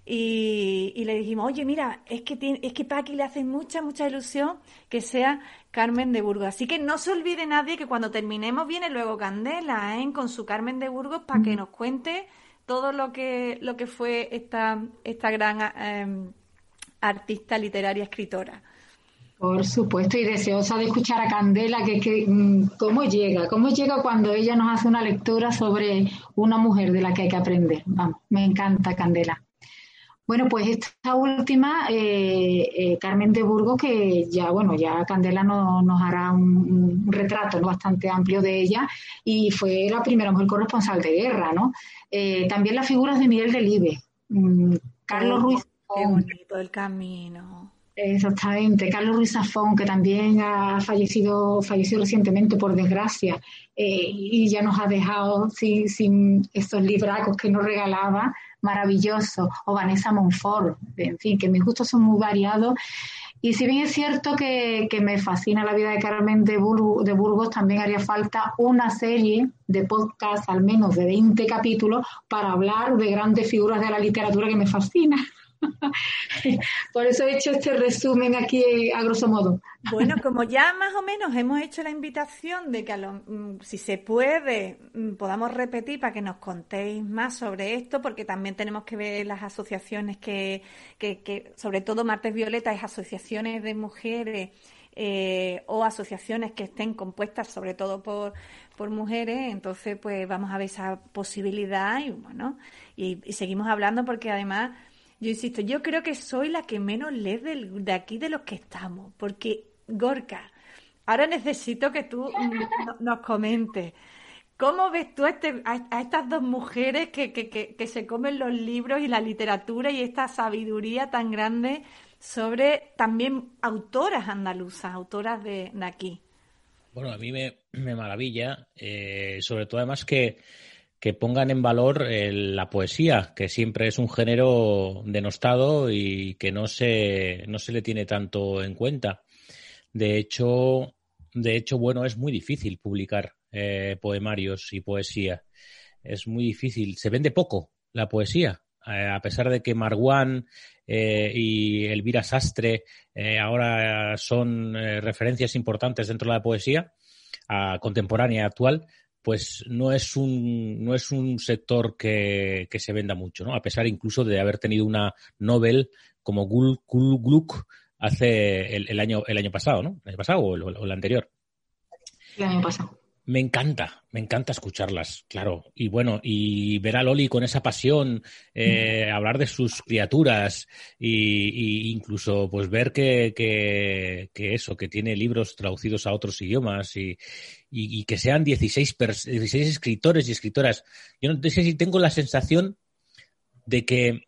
Speaker 2: y, le dijimos, oye, mira, es que, tiene, es que Paqui le hace mucha, mucha ilusión que sea Carmen de Burgos. Así que no se olvide nadie que cuando terminemos viene luego Candela, ¿eh? con su Carmen de Burgos, para que nos cuente todo lo que, lo que fue esta, esta gran em, artista literaria escritora.
Speaker 3: Por supuesto, y deseosa de escuchar a Candela, que, mm, cómo llega, cómo llega cuando ella nos hace una lectura sobre una mujer de la que hay que aprender. Vamos, me encanta Candela. Bueno, pues esta última, eh, eh, Carmen de Burgos, que ya, bueno, ya Candela nos hará un, retrato bastante amplio de ella y fue la primera mujer corresponsal de guerra, ¿no? Eh, también las figuras de Miguel Delibes, mm, Carlos Ruiz.
Speaker 2: Qué bonito el camino.
Speaker 3: Exactamente, Carlos Ruiz Zafón, que también ha fallecido, falleció recientemente por desgracia, eh, y ya nos ha dejado sin, sin estos libracos que nos regalaba, maravilloso, o Vanessa Monfort, en fin, que mis gustos son muy variados. Y si bien es cierto que, que me fascina la vida de Carmen de, de Burgos, también haría falta una serie de podcast, al menos de 20 capítulos, para hablar de grandes figuras de la literatura que me fascina. Por eso he hecho este resumen aquí a grosso modo.
Speaker 2: Bueno, como ya más o menos hemos hecho la invitación de que mm, si se puede mm, podamos repetir para que nos contéis más sobre esto, porque también tenemos que ver las asociaciones que, que, sobre todo Martes Violeta es asociaciones de mujeres eh, o asociaciones que estén compuestas sobre todo por, por mujeres, entonces pues vamos a ver esa posibilidad y bueno, y seguimos hablando porque además yo insisto, yo creo que soy la que menos lee de aquí de los que estamos, porque Gorka, ahora necesito que tú nos comentes. ¿Cómo ves tú a, este, estas dos mujeres que, se comen los libros y la literatura y esta sabiduría tan grande sobre también autoras andaluzas, autoras de, aquí?
Speaker 1: Bueno, a mí me, maravilla, eh, sobre todo además que que pongan en valor eh, la poesía, que siempre es un género denostado y que no se, no se le tiene tanto en cuenta. De hecho, de hecho, bueno, es muy difícil publicar eh, poemarios y poesía. Es muy difícil. Se vende poco la poesía. Eh, a pesar de que Marwan y Elvira Sastre ahora son referencias importantes dentro de la poesía contemporánea y actual, pues no es un, no es un sector que, se venda mucho, ¿no? A pesar incluso de haber tenido una Nobel como Gul, Gluck hace el, año, el año pasado, ¿no? El año pasado o el anterior.
Speaker 3: El año pasado.
Speaker 1: Me encanta, me encanta escucharlas, claro. Y bueno, y ver a Loli con esa pasión, eh, hablar de sus criaturas y, incluso pues ver que, que, eso, que tiene libros traducidos a otros idiomas y, y, que sean 16, 16 escritores y escritoras. Yo no sé si tengo la sensación de que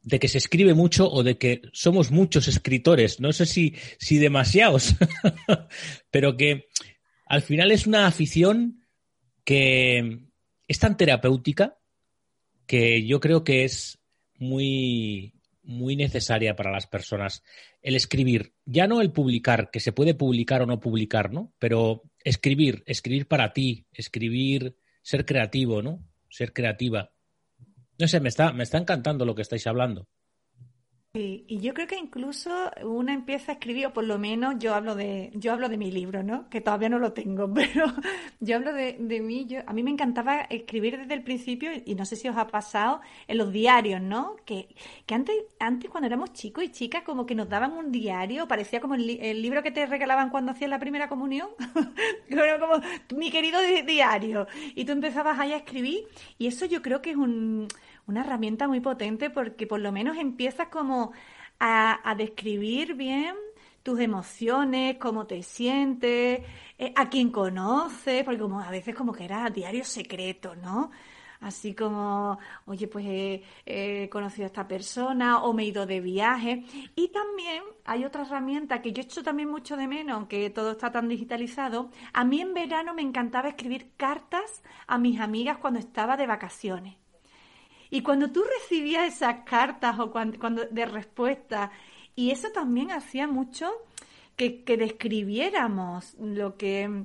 Speaker 1: de que se escribe mucho o de que somos muchos escritores. No sé si, si demasiados, pero que al final es una afición que es tan terapéutica que yo creo que es muy, muy necesaria para las personas el escribir, ya no el publicar, que se puede publicar o no publicar, ¿no? Pero escribir, escribir para ti, escribir, ser creativo, ¿no? Ser creativa. No sé, me está, me está encantando lo que estáis hablando
Speaker 2: y yo creo que incluso uno empieza a escribir, o por lo menos yo hablo de, yo hablo de mi libro, ¿no? Que todavía no lo tengo, pero yo hablo de, de mí. Yo, a mí me encantaba escribir desde el principio, y no sé si os ha pasado en los diarios, ¿no? Que, que antes, antes cuando éramos chicos y chicas, como que nos daban un diario, parecía como el, libro que te regalaban cuando hacías la primera comunión, como mi querido diario. Y tú empezabas ahí a escribir, y eso yo creo que es un una herramienta muy potente porque por lo menos empiezas como a, describir bien tus emociones, cómo te sientes, eh, a quién conoces, porque como a veces como que era diario secreto, ¿no? así como, oye, pues he, conocido a esta persona o me he ido de viaje. Y también hay otra herramienta que yo echo también mucho de menos, aunque todo está tan digitalizado. A mí en verano me encantaba escribir cartas a mis amigas cuando estaba de vacaciones. Y cuando tú recibías esas cartas o cuando, de respuesta, y eso también hacía mucho que, que describiéramos lo que,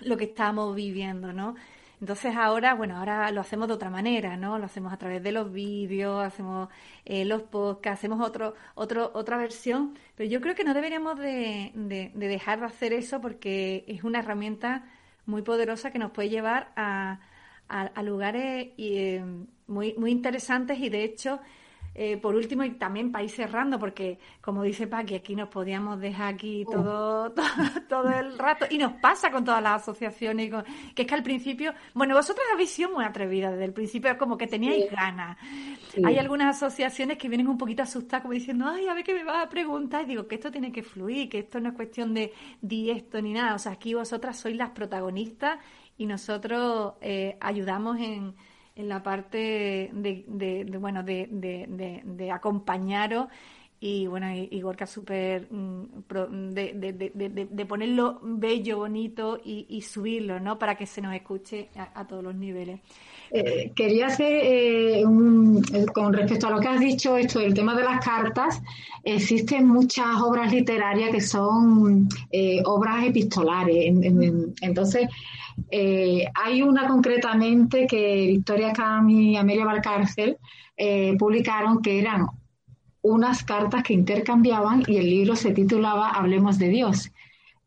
Speaker 2: lo que estábamos viviendo, ¿no? Entonces ahora, bueno, ahora lo hacemos de otra manera, ¿no? Lo hacemos a través de los vídeos, hacemos eh, los podcasts, hacemos otro, otro, otra versión, pero yo creo que no deberíamos de, de, dejar de hacer eso porque es una herramienta muy poderosa que nos puede llevar a, a, lugares eh, muy, muy interesantes. Y de hecho eh, por último, y también para ir cerrando, porque como dice Paqui, aquí nos podíamos dejar aquí todo, todo, el rato, y nos pasa con todas las asociaciones, que es que al principio, bueno, vosotras habéis sido muy atrevidas desde el principio, como que teníais ganas. Hay algunas asociaciones que vienen un poquito asustadas, como diciendo, ay, a ver qué me vas a preguntar, y digo que esto tiene que fluir, que esto no es cuestión de di esto ni nada, o sea, aquí vosotras sois las protagonistas y nosotros eh, ayudamos en en la parte de, bueno, de, de, acompañaros y bueno, y, Gorka súper mm, de, de, ponerlo bello, bonito y, subirlo, ¿no? Para que se nos escuche a, todos los niveles.
Speaker 3: Eh, quería hacer, eh, con respecto a lo que has dicho, esto del tema de las cartas, existen muchas obras literarias que son eh, obras epistolares. entonces, eh, hay una concretamente que Victoria Cam y Amelia Valcárcel eh, publicaron que eran unas cartas que intercambiaban y el libro se titulaba Hablemos de Dios.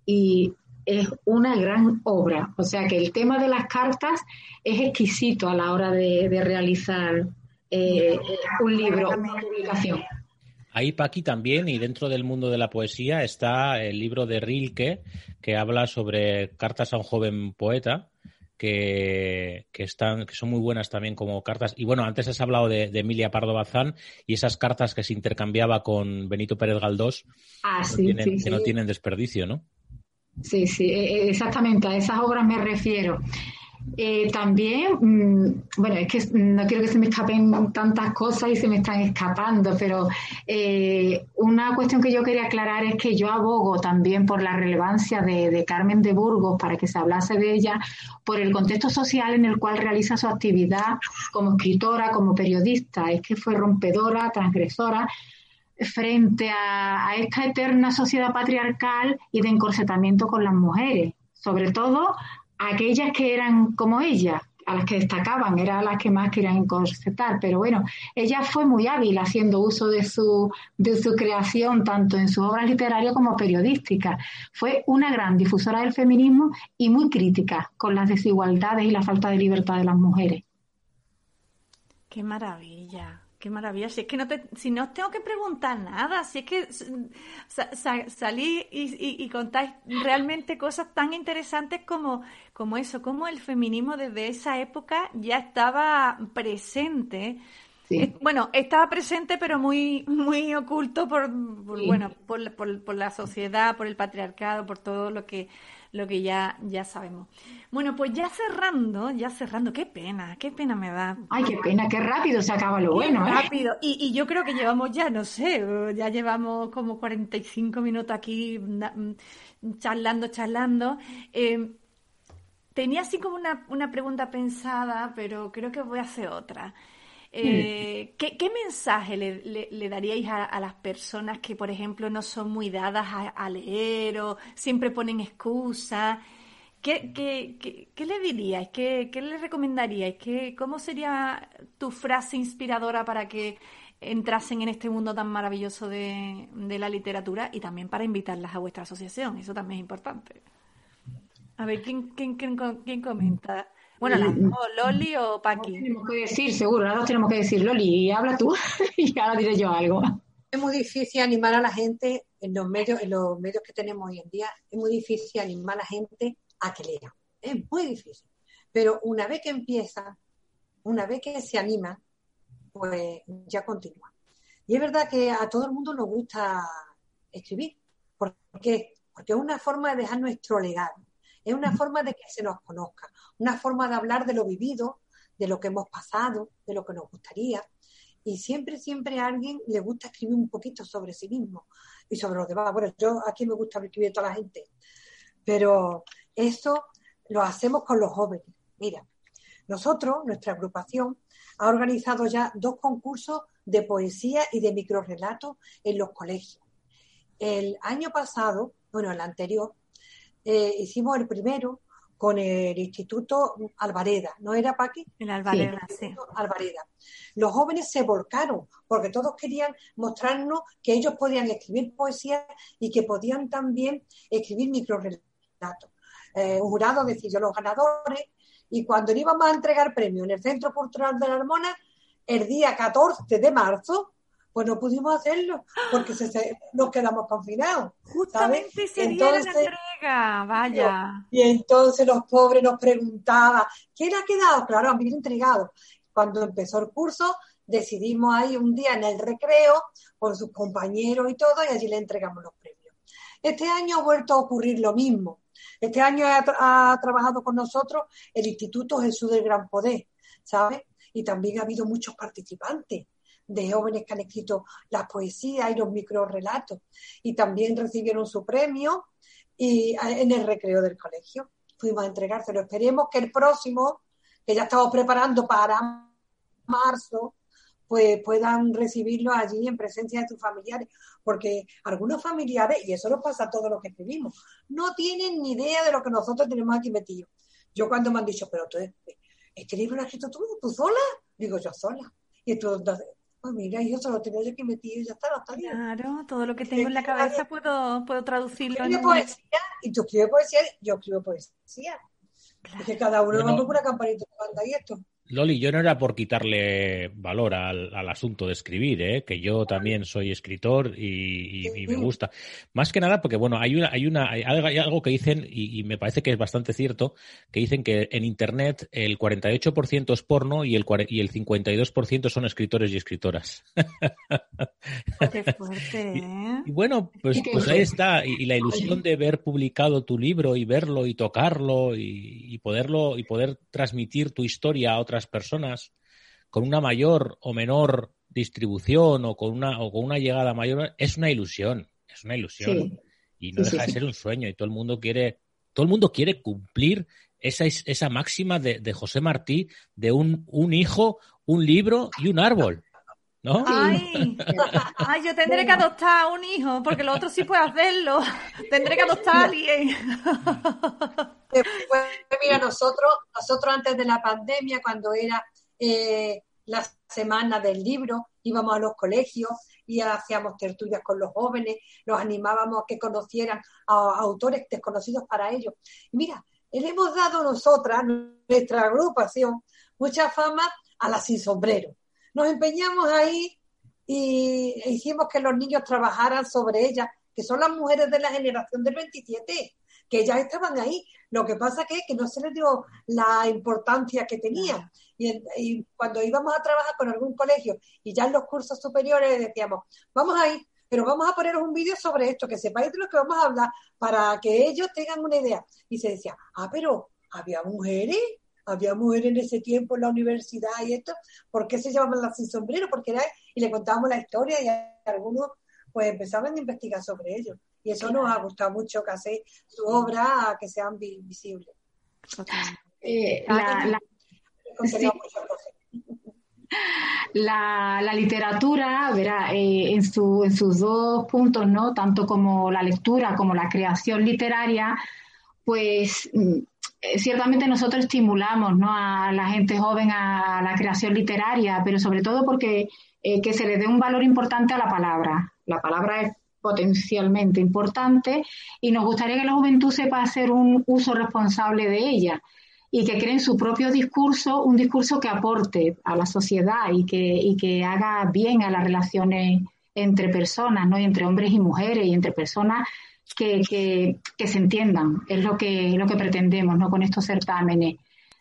Speaker 3: Y es una gran obra. O sea que el tema de las cartas es exquisito a la hora de, realizar eh, un libro, una publicación.
Speaker 1: Ahí, Paqui, también, y dentro del mundo de la poesía, está el libro de Rilke, que habla sobre cartas a un joven poeta, que, están, que son muy buenas también como cartas. Y bueno, antes has hablado de, Emilia Pardo Bazán y esas cartas que se intercambiaba con Benito Pérez Galdós,
Speaker 3: ah,
Speaker 1: que no tienen desperdicio, ¿no?
Speaker 3: Sí, sí, e, e, exactamente, a esas obras me refiero. Eh, también, mm, bueno, es que no quiero que se me escapen tantas cosas y se me están escapando, pero eh, una cuestión que yo quería aclarar es que yo abogo también por la relevancia de, Carmen de Burgos para que se hablase de ella, por el contexto social en el cual realiza su actividad como escritora, como periodista. Es que fue rompedora, transgresora frente a esta eterna sociedad patriarcal y de encorsetamiento con las mujeres sobre todo aquellas que eran como ella, a las que destacaban, eran las que más querían encorsetar, pero bueno, ella fue muy hábil haciendo uso de su, de su creación, tanto en sus obras literarias como periodísticas. Fue una gran difusora del feminismo y muy crítica con las desigualdades y la falta de libertad de las mujeres.
Speaker 2: Qué maravilla. Qué maravilla. Si es que no te, si no os tengo que preguntar nada, si es que salí y, contáis realmente cosas tan interesantes como, como eso, como el feminismo desde esa época ya estaba presente. Bueno, estaba presente, pero muy, muy oculto por, bueno, por, por, por la sociedad, por el patriarcado, por todo lo que lo que ya, ya sabemos. Bueno, pues ya cerrando, ya cerrando, qué pena, qué pena me da.
Speaker 3: Ay, qué pena, qué rápido se acaba lo bueno,
Speaker 2: ¿eh? Rápido. Y, y, yo creo que llevamos ya, no sé, ya llevamos como 45 minutos aquí mm, charlando, charlando. Eh, tenía así como una, una pregunta pensada, pero creo que voy a hacer otra. Eh, ¿qué, mensaje le, daríais a, las personas que, por ejemplo, no son muy dadas a, leer o siempre ponen excusas? ¿Qué, le diríais? ¿Qué, le recomendaríais? ¿Qué, ¿Cómo sería tu frase inspiradora para que entrasen en este mundo tan maravilloso de, la literatura y también para invitarlas a vuestra asociación? Eso también es importante. A ver, ¿quién, quién, quién, quién comenta? Bueno, las dos, Loli o Paqui.
Speaker 3: Tenemos que decir, seguro, las dos tenemos que decir, Loli, habla tú y ahora diré yo algo.
Speaker 4: Es muy difícil animar a la gente en los medios, en los medios que tenemos hoy en día, es muy difícil animar a la gente a que lea. Es muy difícil. Pero una vez que empieza, una vez que se anima, pues ya continúa. Y es verdad que a todo el mundo nos gusta escribir. ¿Por qué? Porque es una forma de dejar nuestro legado. Es una forma de que se nos conozca, una forma de hablar de lo vivido, de lo que hemos pasado, de lo que nos gustaría. Y siempre, siempre a alguien le gusta escribir un poquito sobre sí mismo y sobre los demás. Bueno, yo aquí me gusta escribir a toda la gente, pero eso lo hacemos con los jóvenes. Mira, nosotros, nuestra agrupación, ha organizado ya dos concursos de poesía y de microrelatos en los colegios. El año pasado, bueno, el anterior, eh, hicimos el primero con el Instituto Alvareda, ¿no era Paqui?
Speaker 2: El Alvareda, sí.
Speaker 4: Alvareda. Los jóvenes se volcaron porque todos querían mostrarnos que ellos podían escribir poesía y que podían también escribir microrelatos. Eh, un jurado decidió los ganadores y cuando íbamos a entregar premio en el Centro Cultural de la Hormona, el día 14 de marzo, pues no pudimos hacerlo porque nos quedamos confinados.
Speaker 2: Justamente ese entonces, día la vaya.
Speaker 4: Y entonces los pobres nos preguntaban, ¿quién ha quedado? Claro, han venido entregados. Cuando empezó el curso, decidimos ahí un día en el recreo con sus compañeros y todo, y allí le entregamos los premios. Este año ha vuelto a ocurrir lo mismo. Este año ha, ha trabajado con nosotros el Instituto Jesús del Gran Poder, ¿sabes? Y también ha habido muchos participantes de jóvenes que han escrito las poesías y los microrelatos. Y también recibieron su premio y, en el recreo del colegio. Fuimos a entregárselo. Esperemos que el próximo, que ya estamos preparando para marzo, pues puedan recibirlo allí en presencia de tus familiares, porque algunos familiares, y eso nos pasa a todos los que escribimos, no tienen ni idea de lo que nosotros tenemos aquí metido. Yo cuando me han dicho, pero tú, este libro lo has escrito tú, tú sola, digo yo sola. Y tú, pues mira, yo solo tenía yo que metido y ya está, no está bien.
Speaker 2: Claro, todo lo que tengo en la cabeza puedo, puedo traducirlo.
Speaker 4: en poesía y tú escribes poesía, yo escribo poesía. Es que cada uno bueno, con una campanita de banda y esto.
Speaker 1: Loli, yo no era por quitarle valor al, al asunto de escribir, ¿eh? que yo también soy escritor y, y, y, me gusta. Más que nada porque, bueno, hay una, hay una, hay algo que dicen, y, y, me parece que es bastante cierto, que dicen que en Internet el 48% es porno y el, y el 52% son escritores y escritoras.
Speaker 2: Qué fuerte, ¿eh?
Speaker 1: y, bueno, pues, pues ahí está. Y, la ilusión de ver publicado tu libro y verlo y tocarlo y, poderlo, y poder transmitir tu historia a otras personas con una mayor o menor distribución o con una o con una llegada mayor es una ilusión, es una ilusión sí. y no sí, deja sí, de ser un sueño y todo el mundo quiere todo el mundo quiere cumplir esa esa máxima de, de José Martí de un un hijo, un libro y un árbol. ¿No?
Speaker 2: Ay, ay, yo tendré que adoptar un hijo, porque lo otro sí puede hacerlo. Tendré que adoptar a alguien.
Speaker 4: Después, mira, nosotros, nosotros antes de la pandemia, cuando era eh, la semana del libro, íbamos a los colegios y hacíamos tertulias con los jóvenes, los animábamos a que conocieran a, a autores desconocidos para ellos. Y mira, le hemos dado nosotras, nuestra agrupación, mucha fama a la sin sombrero nos empeñamos ahí y hicimos que los niños trabajaran sobre ellas, que son las mujeres de la generación del 27, que ya estaban ahí. Lo que pasa que es que no se les dio la importancia que tenían. Y, cuando íbamos a trabajar con algún colegio y ya en los cursos superiores decíamos, vamos ahí, pero vamos a poneros un vídeo sobre esto, que sepáis de lo que vamos a hablar, para que ellos tengan una idea. Y se decía, ah, pero había mujeres había mujeres en ese tiempo en la universidad y esto, ¿por qué se llamaban las sin sombrero? Porque era, y le contábamos la historia y algunos pues empezaban a investigar sobre ello. Y eso nos ha gustado mucho que hace su obra a que sean visibles.
Speaker 3: Eh, la, la, sí. la, la, literatura, verá, eh, en, su, en sus dos puntos, ¿no? Tanto como la lectura como la creación literaria, pues eh, ciertamente nosotros estimulamos ¿no? a la gente joven a la creación literaria, pero sobre todo porque eh, que se le dé un valor importante a la palabra. La palabra es potencialmente importante y nos gustaría que la juventud sepa hacer un uso responsable de ella y que creen su propio discurso, un discurso que aporte a la sociedad y que, y que haga bien a las relaciones entre personas, ¿no? Y entre hombres y mujeres y entre personas que, se entiendan, es lo que, lo que pretendemos ¿no? con estos certámenes.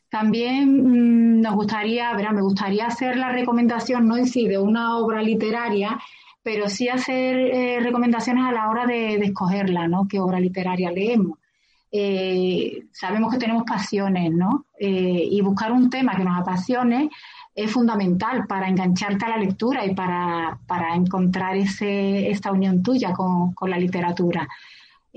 Speaker 3: También mmm, nos gustaría, verá, me gustaría hacer la recomendación, no en sí de una obra literaria, pero sí hacer eh, recomendaciones a la hora de, escogerla, ¿no? ¿Qué obra literaria leemos? eh, sabemos que tenemos pasiones, ¿no? Eh, y buscar un tema que nos apasione es fundamental para engancharte a la lectura y para, encontrar ese, esta unión tuya con, la literatura.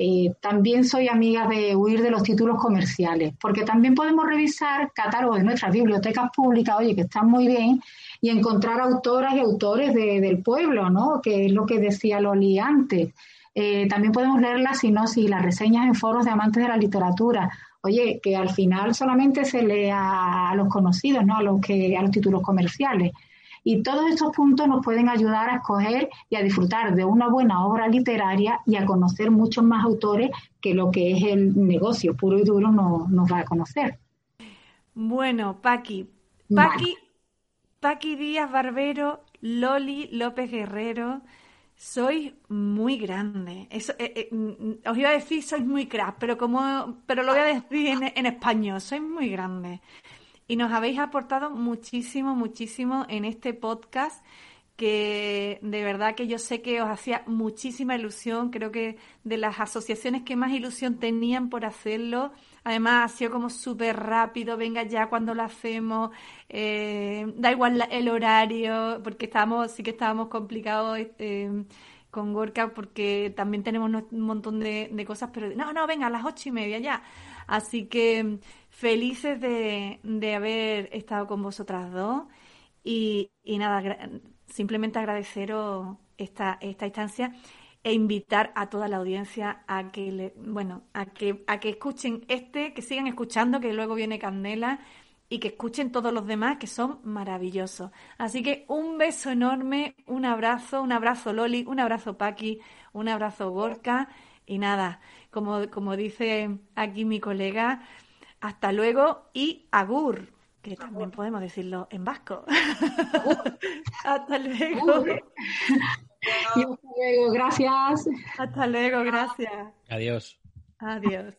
Speaker 3: Eh, también soy amiga de huir de los títulos comerciales, porque también podemos revisar catálogos de nuestras bibliotecas públicas, oye, que están muy bien, y encontrar autoras y autores del pueblo, ¿no? Que es lo que decía Loli antes. Eh, también podemos leer las sinopsis y las reseñas en foros de amantes de la literatura. Oye, que al final solamente se lee a, los conocidos, ¿no? A los que a los títulos comerciales. Y todos estos puntos nos pueden ayudar a escoger y a disfrutar de una buena obra literaria y a conocer muchos más autores que lo que es el negocio puro y duro nos, nos va a conocer.
Speaker 2: Bueno, Paqui. Paqui, Paqui Díaz Barbero, Loli López Guerrero, sois muy grande. Eso, eh, eh, mm, os iba a decir sois muy crack, pero como, pero lo voy a decir en, en español, sois muy grande. Y nos habéis aportado muchísimo, muchísimo en este podcast que de verdad que yo sé que os hacía muchísima ilusión, creo que de las asociaciones que más ilusión tenían por hacerlo, además ha sido como súper rápido, venga ya cuando lo hacemos, eh, da igual el horario, porque estábamos, sí que estábamos complicados eh, con Gorka porque también tenemos un montón de, cosas, pero no, no, venga, a las ocho y media ya. Así que felices de, de haber estado con vosotras dos y, y nada, simplemente agradeceros esta, esta instancia e invitar a toda la audiencia a que le, bueno, a que, a que escuchen este, que sigan escuchando, que luego viene Candela y que escuchen todos los demás que son maravillosos. Así que un beso enorme, un abrazo, un abrazo Loli, un abrazo Paqui, un abrazo Gorka y nada, como, como dice aquí mi colega, hasta luego y agur que también podemos decirlo en vasco. hasta luego.
Speaker 3: Y hasta luego, gracias.
Speaker 2: Hasta luego, gracias.
Speaker 1: Adiós.
Speaker 2: Adiós.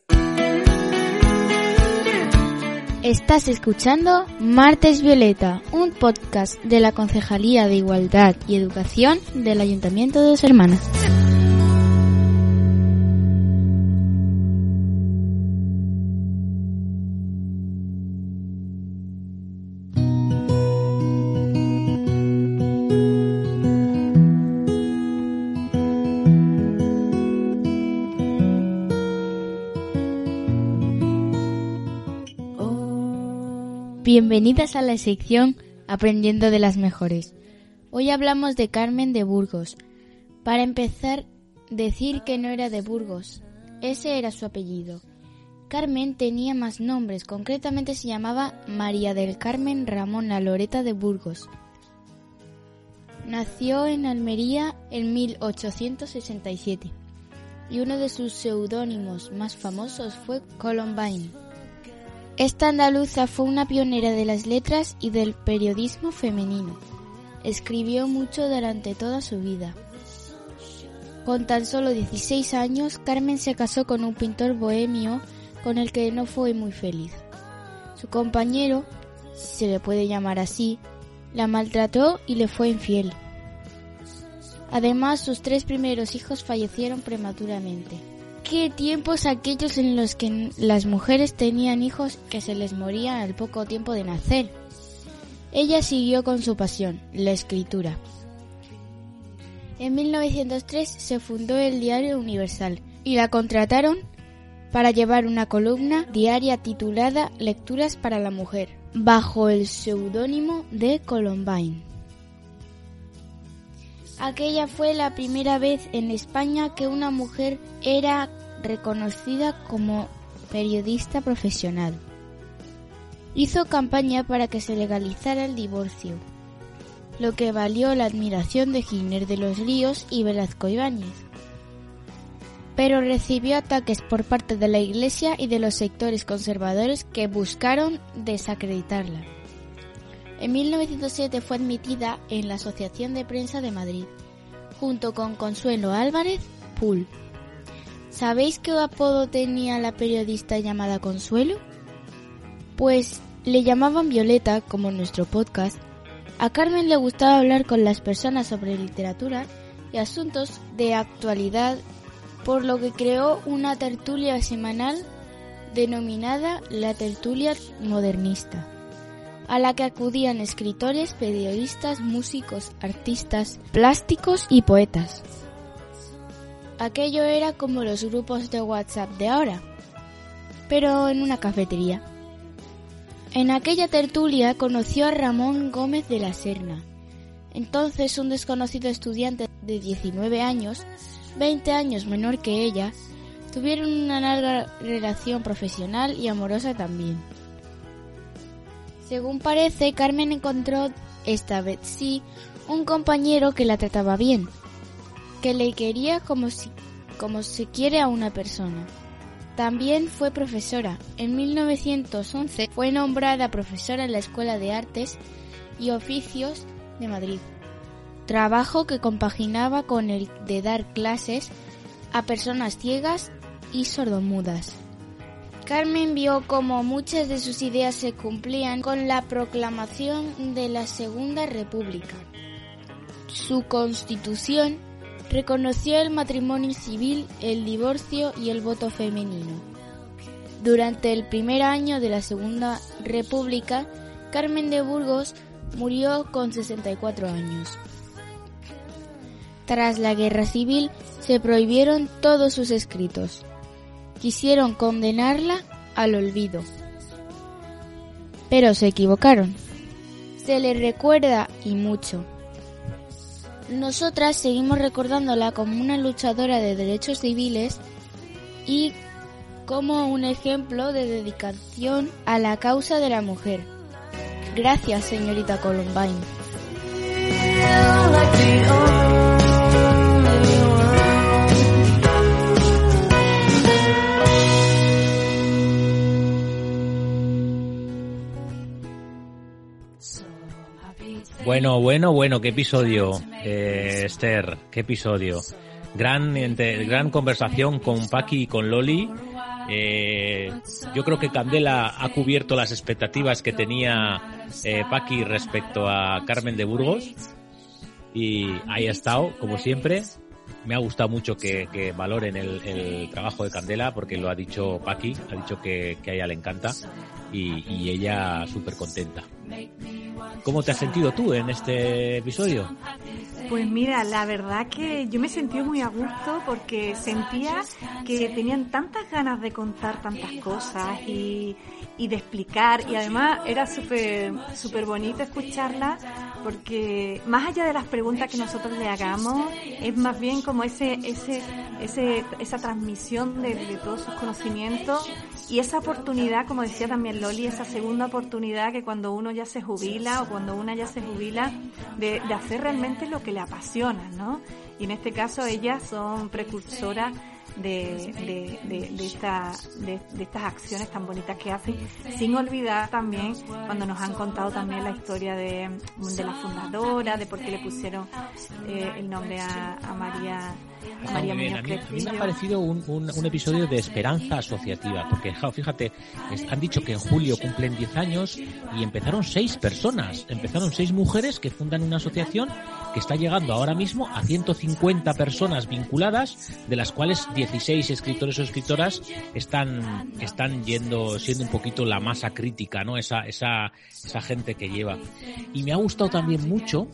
Speaker 5: Estás escuchando Martes Violeta, un podcast de la Concejalía de Igualdad y Educación del Ayuntamiento de Dos Hermanas. Bienvenidas a la sección Aprendiendo de las Mejores. Hoy hablamos de Carmen de Burgos. Para empezar, decir que no era de Burgos. Ese era su apellido. Carmen tenía más nombres, concretamente se llamaba María del Carmen Ramona Loreta de Burgos. Nació en Almería en 1867 y uno de sus seudónimos más famosos fue Columbine. Esta andaluza fue una pionera de las letras y del periodismo femenino. Escribió mucho durante toda su vida. Con tan solo 16 años, Carmen se casó con un pintor bohemio con el que no fue muy feliz. Su compañero, si se le puede llamar así, la maltrató y le fue infiel. Además, sus tres primeros hijos fallecieron prematuramente qué tiempos aquellos en los que las mujeres tenían hijos que se les morían al poco tiempo de nacer. Ella siguió con su pasión, la escritura. En 1903 se fundó el Diario Universal y la contrataron para llevar una columna diaria titulada Lecturas para la Mujer, bajo el seudónimo de Columbine. Aquella fue la primera vez en España que una mujer era reconocida como periodista profesional. Hizo campaña para que se legalizara el divorcio, lo que valió la admiración de Giner de los Ríos y Velasco Ibáñez. Pero recibió ataques por parte de la Iglesia y de los sectores conservadores que buscaron desacreditarla. En 1907 fue admitida en la Asociación de Prensa de Madrid, junto con Consuelo Álvarez Pool. ¿Sabéis qué apodo tenía la periodista llamada Consuelo? Pues le llamaban Violeta, como nuestro podcast. A Carmen le gustaba hablar con las personas sobre literatura y asuntos de actualidad, por lo que creó una tertulia semanal denominada la tertulia modernista, a la que acudían escritores, periodistas, músicos, artistas, plásticos y poetas. Aquello era como los grupos de WhatsApp de ahora, pero en una cafetería. En aquella tertulia conoció a Ramón Gómez de la Serna, entonces un desconocido estudiante de 19 años, 20 años menor que ella, tuvieron una larga relación profesional y amorosa también. Según parece, Carmen encontró, esta vez sí, un compañero que la trataba bien, que le quería como, si, como se quiere a una persona. También fue profesora. En 1911 fue nombrada profesora en la Escuela de Artes y Oficios de Madrid. Trabajo que compaginaba con el de dar clases a personas ciegas y sordomudas. Carmen vio cómo muchas de sus ideas se cumplían con la proclamación de la Segunda República. Su constitución reconoció el matrimonio civil, el divorcio y el voto femenino. Durante el primer año de la Segunda República, Carmen de Burgos murió con 64 años. Tras la guerra civil se prohibieron todos sus escritos. Quisieron condenarla al olvido. Pero se equivocaron. Se le recuerda y mucho. Nosotras seguimos recordándola como una luchadora de derechos civiles y como un ejemplo de dedicación a la causa de la mujer. Gracias, señorita Columbine.
Speaker 1: Bueno, bueno, bueno, qué episodio, eh, Esther, qué episodio. Gran, gran conversación con Paki y con Loli. Eh, yo creo que Candela ha cubierto las expectativas que tenía eh, Paqui respecto a Carmen de Burgos. Y ahí ha estado, como siempre. Me ha gustado mucho que, valoren el, trabajo de Candela porque lo ha dicho Paqui, ha dicho que, a ella le encanta y, ella súper contenta. ¿Cómo te has sentido tú en este episodio?
Speaker 2: Pues mira, la verdad que yo me sentí muy a gusto porque sentía que tenían tantas ganas de contar tantas cosas y, y de explicar y además era súper súper bonito escucharla porque más allá de las preguntas que nosotros le hagamos es más bien como ese ese ese esa transmisión de, todos sus conocimientos y esa oportunidad como decía también Loli esa segunda oportunidad que cuando uno ya se jubila o cuando una ya se jubila de, de hacer realmente lo que le apasiona no y en este caso ellas son precursoras de, de, de, esta, de, estas acciones tan bonitas que hacen, sin olvidar también cuando nos han contado también la historia de, la fundadora, de por qué le pusieron eh, el nombre a, a María a, mí,
Speaker 1: me ha parecido un, un, episodio de esperanza asociativa, porque fíjate, han dicho que en julio cumplen 10 años y empezaron seis personas, empezaron seis mujeres que fundan una asociación que está llegando ahora mismo a 150 personas vinculadas, de las cuales 16 escritores o escritoras están, están yendo, siendo un poquito la masa crítica, ¿no? Esa, esa, esa gente que lleva. Y me ha gustado también mucho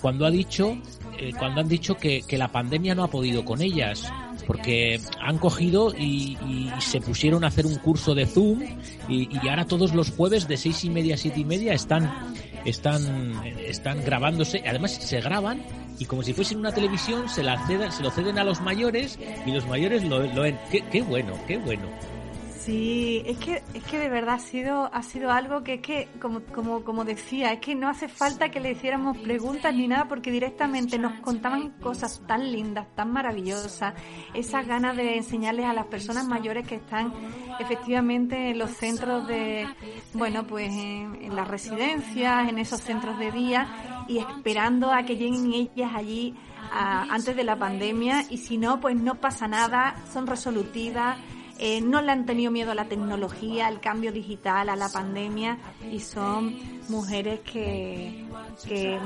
Speaker 1: cuando ha dicho, eh, cuando han dicho que, que, la pandemia no ha podido con ellas, porque han cogido y, se pusieron a hacer un curso de Zoom y, y, ahora todos los jueves de seis y media a siete y media están, están, están grabándose, además se graban y como si fuesen una televisión se la ceden, se lo ceden a los mayores y los mayores lo, lo. Qué, qué bueno, qué bueno.
Speaker 2: Sí, es que, es que de verdad ha sido, ha sido algo que es que, como, como, como decía, es que no hace falta que le hiciéramos preguntas ni nada porque directamente nos contaban cosas tan lindas, tan maravillosas, esas ganas de enseñarles a las personas mayores que están efectivamente en los centros de, bueno, pues en, las residencias, en esos centros de día y esperando a que lleguen ellas allí antes de la pandemia y si no, pues no pasa nada, son resolutivas eh, no le han tenido miedo a la tecnología, al cambio digital, a la pandemia y son mujeres que, que,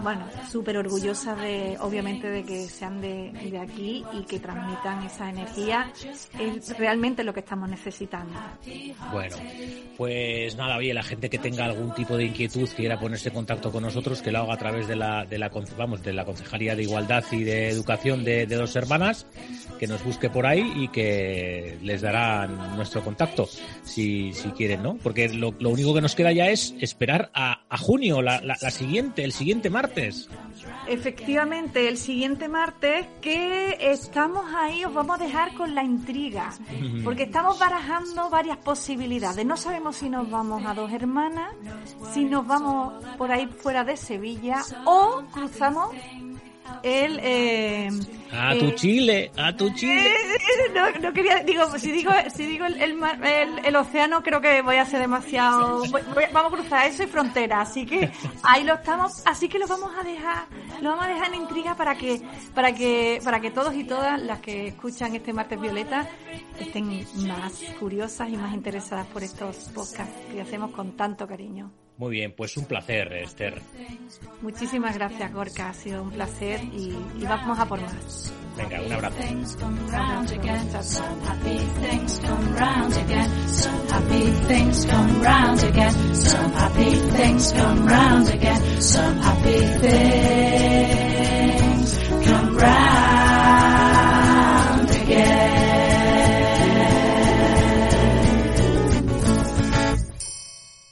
Speaker 2: bueno, súper orgullosa de, obviamente, de que sean de, de, aquí y que transmitan esa energía. Es realmente lo que estamos necesitando.
Speaker 1: Bueno, pues nada, oye, la gente que tenga algún tipo de inquietud, quiera ponerse en contacto con nosotros, que lo haga a través de la, de la, vamos, de la Concejalía de Igualdad y de Educación de, de Dos Hermanas, que nos busque por ahí y que les darán nuestro contacto, si, si quieren, ¿no? Porque lo, lo único que nos queda ya es esperar a, junio, la, la, la siguiente, el siguiente martes.
Speaker 2: Efectivamente, el siguiente martes que estamos ahí, os vamos a dejar con la intriga, porque estamos barajando varias posibilidades. No sabemos si nos vamos a dos hermanas, si nos vamos por ahí fuera de Sevilla o cruzamos el eh,
Speaker 1: a tu
Speaker 2: eh,
Speaker 1: Chile, a tu Chile.
Speaker 2: No, no, quería, digo, si digo, si digo el, el, el, el, océano, creo que voy a ser demasiado. Voy, voy, vamos a cruzar eso y frontera, así que ahí lo estamos, así que lo vamos a dejar, lo vamos a dejar en intriga para que, para que, para que todos y todas las que escuchan este martes violeta estén más curiosas y más interesadas por estos podcasts que hacemos con tanto cariño.
Speaker 1: Muy bien, pues un placer, Esther.
Speaker 2: Muchísimas gracias, Gorka. Ha sido un placer y, y vamos a por más.
Speaker 1: Venga, un abrazo.
Speaker 6: Come round again.